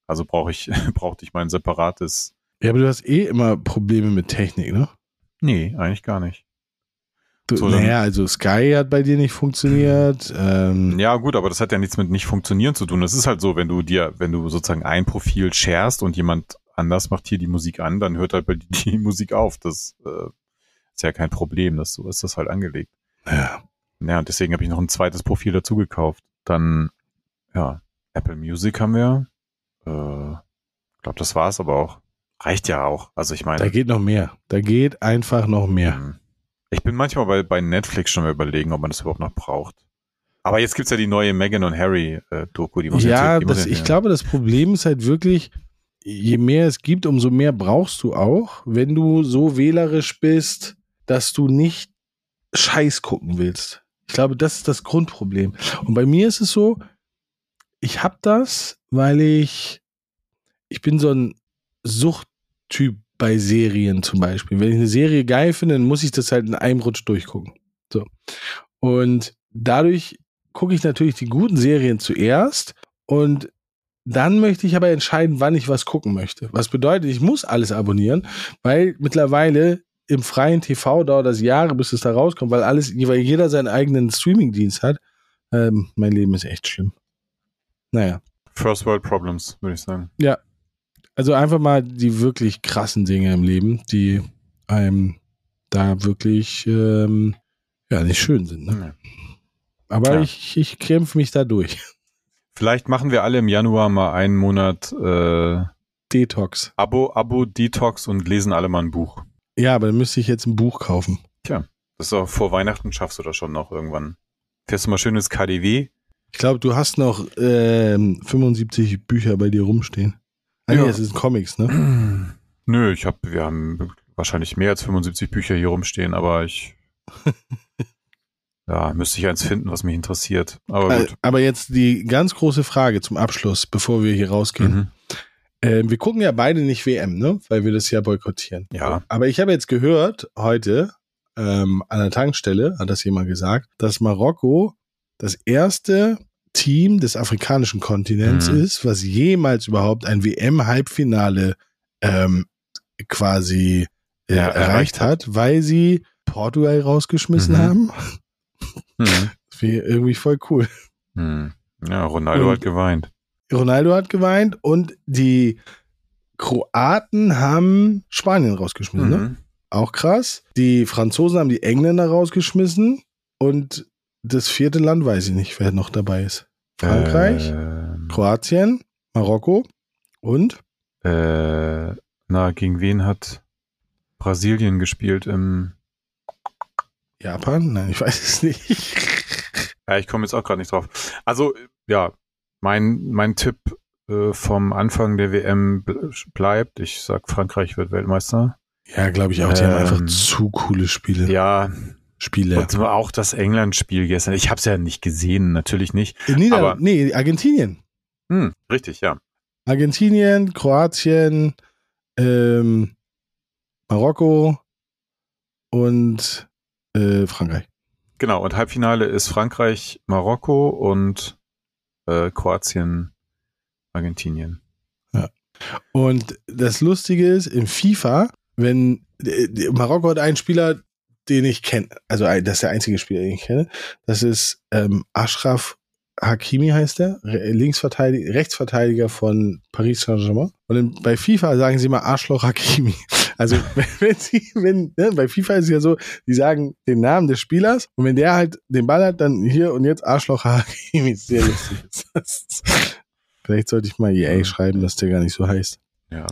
Also brauche ich, brauchte ich mein separates. Ja, aber du hast eh immer Probleme mit Technik, ne? Nee, eigentlich gar nicht. Du, So, naja, also Sky hat bei dir nicht funktioniert. Ähm, Ja, gut, aber das hat ja nichts mit nicht funktionieren zu tun. Es ist halt so, wenn du dir, wenn du sozusagen ein Profil sharest und jemand anders macht hier die Musik an, dann hört halt bei dir die Musik auf. Das äh, ist ja kein Problem. Das, so ist das halt angelegt. ja. Ja, und deswegen habe ich noch ein zweites Profil dazu gekauft. Dann, ja, Apple Music haben wir. Äh, ich glaube, das war's aber auch. Reicht ja auch. Also ich meine, Da geht noch mehr. Da geht einfach noch mehr. ähm, ich bin manchmal bei, bei Netflix schon mal überlegen, ob man das überhaupt noch braucht. Aber jetzt gibt's ja die neue Meghan und Harry äh. Die muss Ja, jetzt, die muss das, jetzt- ich glaube, das Problem ist halt wirklich, je mehr es gibt, umso mehr brauchst du auch, wenn du so wählerisch bist, dass du nicht Scheiß gucken willst. Ich glaube, das ist das Grundproblem. Und bei mir ist es so, ich habe das, weil ich, ich bin so ein Suchttyp bei Serien zum Beispiel. Wenn ich eine Serie geil finde, dann muss ich das halt in einem Rutsch durchgucken. So. Und dadurch gucke ich natürlich die guten Serien zuerst und dann möchte ich aber entscheiden, wann ich was gucken möchte. Was bedeutet, ich muss alles abonnieren, weil mittlerweile im freien TV dauert das Jahre, bis es da rauskommt, weil alles, weil jeder seinen eigenen Streamingdienst hat. Ähm, mein Leben ist echt schlimm. Naja. First World Problems, würde ich sagen. Also einfach mal die wirklich krassen Dinge im Leben, die einem da wirklich ähm, ja nicht schön sind. Ne? Aber Ja. ich, ich kämpfe mich da durch. Vielleicht machen wir alle im Januar mal einen Monat äh, Detox. Abo, Abo-Detox und lesen alle mal ein Buch. Ja, aber dann müsste ich jetzt ein Buch kaufen. Das ist auch vor Weihnachten schaffst du das schon noch irgendwann. Fährst du mal schönes KDW? Ich glaube, du hast noch ähm, 75 Bücher bei dir rumstehen. Ah, Ja. nee, es sind Comics, ne? Nö, ich habe, wir haben wahrscheinlich mehr als 75 Bücher hier rumstehen, aber ich ja, müsste ich eins finden, was mich interessiert. Aber Äh, gut. Aber jetzt die ganz große Frage zum Abschluss, bevor wir hier rausgehen. Mhm. Ähm, wir gucken ja beide nicht WM, ne? Weil wir das ja boykottieren. Ja. Aber ich habe jetzt gehört, heute ähm, an der Tankstelle, hat das jemand gesagt, dass Marokko das erste Team des afrikanischen Kontinents Mhm. ist, was jemals überhaupt ein WM-Halbfinale ähm, quasi äh, Ja, erreicht hat, weil sie Portugal rausgeschmissen Mhm. haben. Mhm. Das irgendwie voll cool. Mhm. Ja, Ronaldo Und- hat geweint. Ronaldo hat geweint und die Kroaten haben Spanien rausgeschmissen. Ne? Mhm. Auch krass. Die Franzosen haben die Engländer rausgeschmissen und das vierte Land weiß ich nicht, wer noch dabei ist. Frankreich, Ähm, Kroatien, Marokko und äh, na, gegen wen hat Brasilien gespielt im Japan? Nein, ich weiß es nicht. Ja, ich komme jetzt auch gerade nicht drauf. Also, ja, mein, mein Tipp äh, vom Anfang der WM ble- bleibt. Ich sag, Frankreich wird Weltmeister. Ja, glaube ich auch. Die haben Ähm, einfach zu coole Spiele. Ja, Spiele. und auch das England-Spiel gestern. Ich habe es ja nicht gesehen, natürlich nicht. In Nieder aber- nee, Argentinien. Hm, richtig, ja. Argentinien, Kroatien, ähm, Marokko und äh, Frankreich. Genau, und Halbfinale ist Frankreich, Marokko und äh, Kroatien, Argentinien. Und das Lustige ist, im FIFA, wenn äh, Marokko hat einen Spieler, den ich kenne, also ein- das ist der einzige Spieler, den ich kenne, das ist ähm, Ashraf Hakimi heißt der, Re- Linksverteidiger, Rechtsverteidiger von Paris Saint-Germain. Und bei FIFA sagen sie mal Arschloch Hakimi. Also wenn, sie, wenn, ne, bei FIFA ist es ja so, die sagen den Namen des Spielers und wenn der halt den Ball hat, dann hier und jetzt Arschloch Hakimi. Sehr lustig. Vielleicht sollte ich mal EA schreiben, dass der gar nicht so heißt. Ja.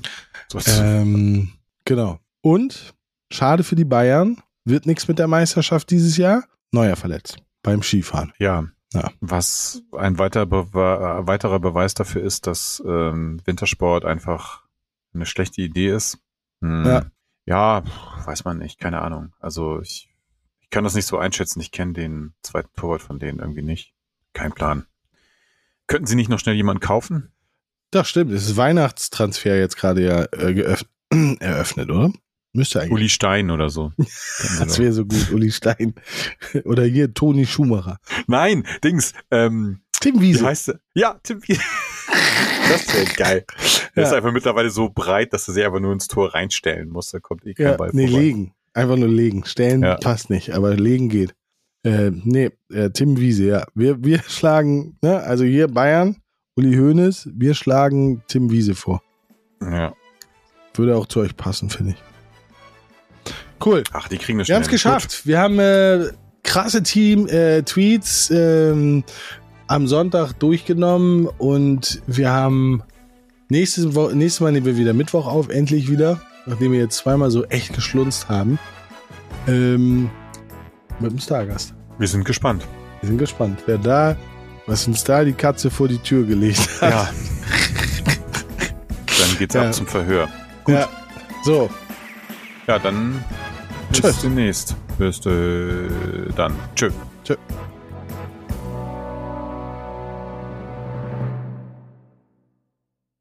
Ähm, genau. Und schade für die Bayern, wird nichts mit der Meisterschaft dieses Jahr. Neuer verletzt beim Skifahren. Ja. Ja. Was ein weiter Bewe äh, weiterer Beweis dafür ist, dass ähm, Wintersport einfach eine schlechte Idee ist. Hm. Ja. ja, weiß man nicht, keine Ahnung. Also ich, ich kann das nicht so einschätzen. Ich kenne den zweiten Torwart von denen irgendwie nicht. Kein Plan. Könnten Sie nicht noch schnell jemanden kaufen? Das stimmt. Es ist Weihnachtstransfer jetzt gerade ja äh, eröffnet, oder? Müsste eigentlich. Uli Stein oder so. Das wäre so gut, Uli Stein. Oder hier Toni Schumacher. Nein, Dings. Ähm, Tim wie Wiese. heißt? Ja, Tim Wiese. Das wäre geil. Ja. ist einfach mittlerweile so breit, dass er sich einfach nur ins Tor reinstellen muss. Da kommt eh kein Ja, Ball nee, vorbei. legen. Einfach nur legen. Stellen Ja. passt nicht, aber legen geht. Äh, nee, äh, Tim Wiese, ja. Wir, wir schlagen, ne, also hier Bayern, Uli Hoeneß, wir schlagen Tim Wiese vor. Ja. Würde auch zu euch passen, finde ich. Cool. Ach, die kriegen das Wir haben es geschafft. Wir haben äh, krasse Team-Tweets ähm, am Sonntag durchgenommen und wir haben nächstes, Wo nächstes Mal nehmen wir wieder Mittwoch auf, endlich wieder, nachdem wir jetzt zweimal so echt geschlunzt haben. Ähm, mit dem Stargast. Wir sind gespannt. Wir sind gespannt, wer da, was uns da die Katze vor die Tür gelegt hat. Ja. Dann geht's Ja. ab zum Verhör. Ja. So, Ja, dann bis demnächst. Bis äh, dann. Tschö. tschö.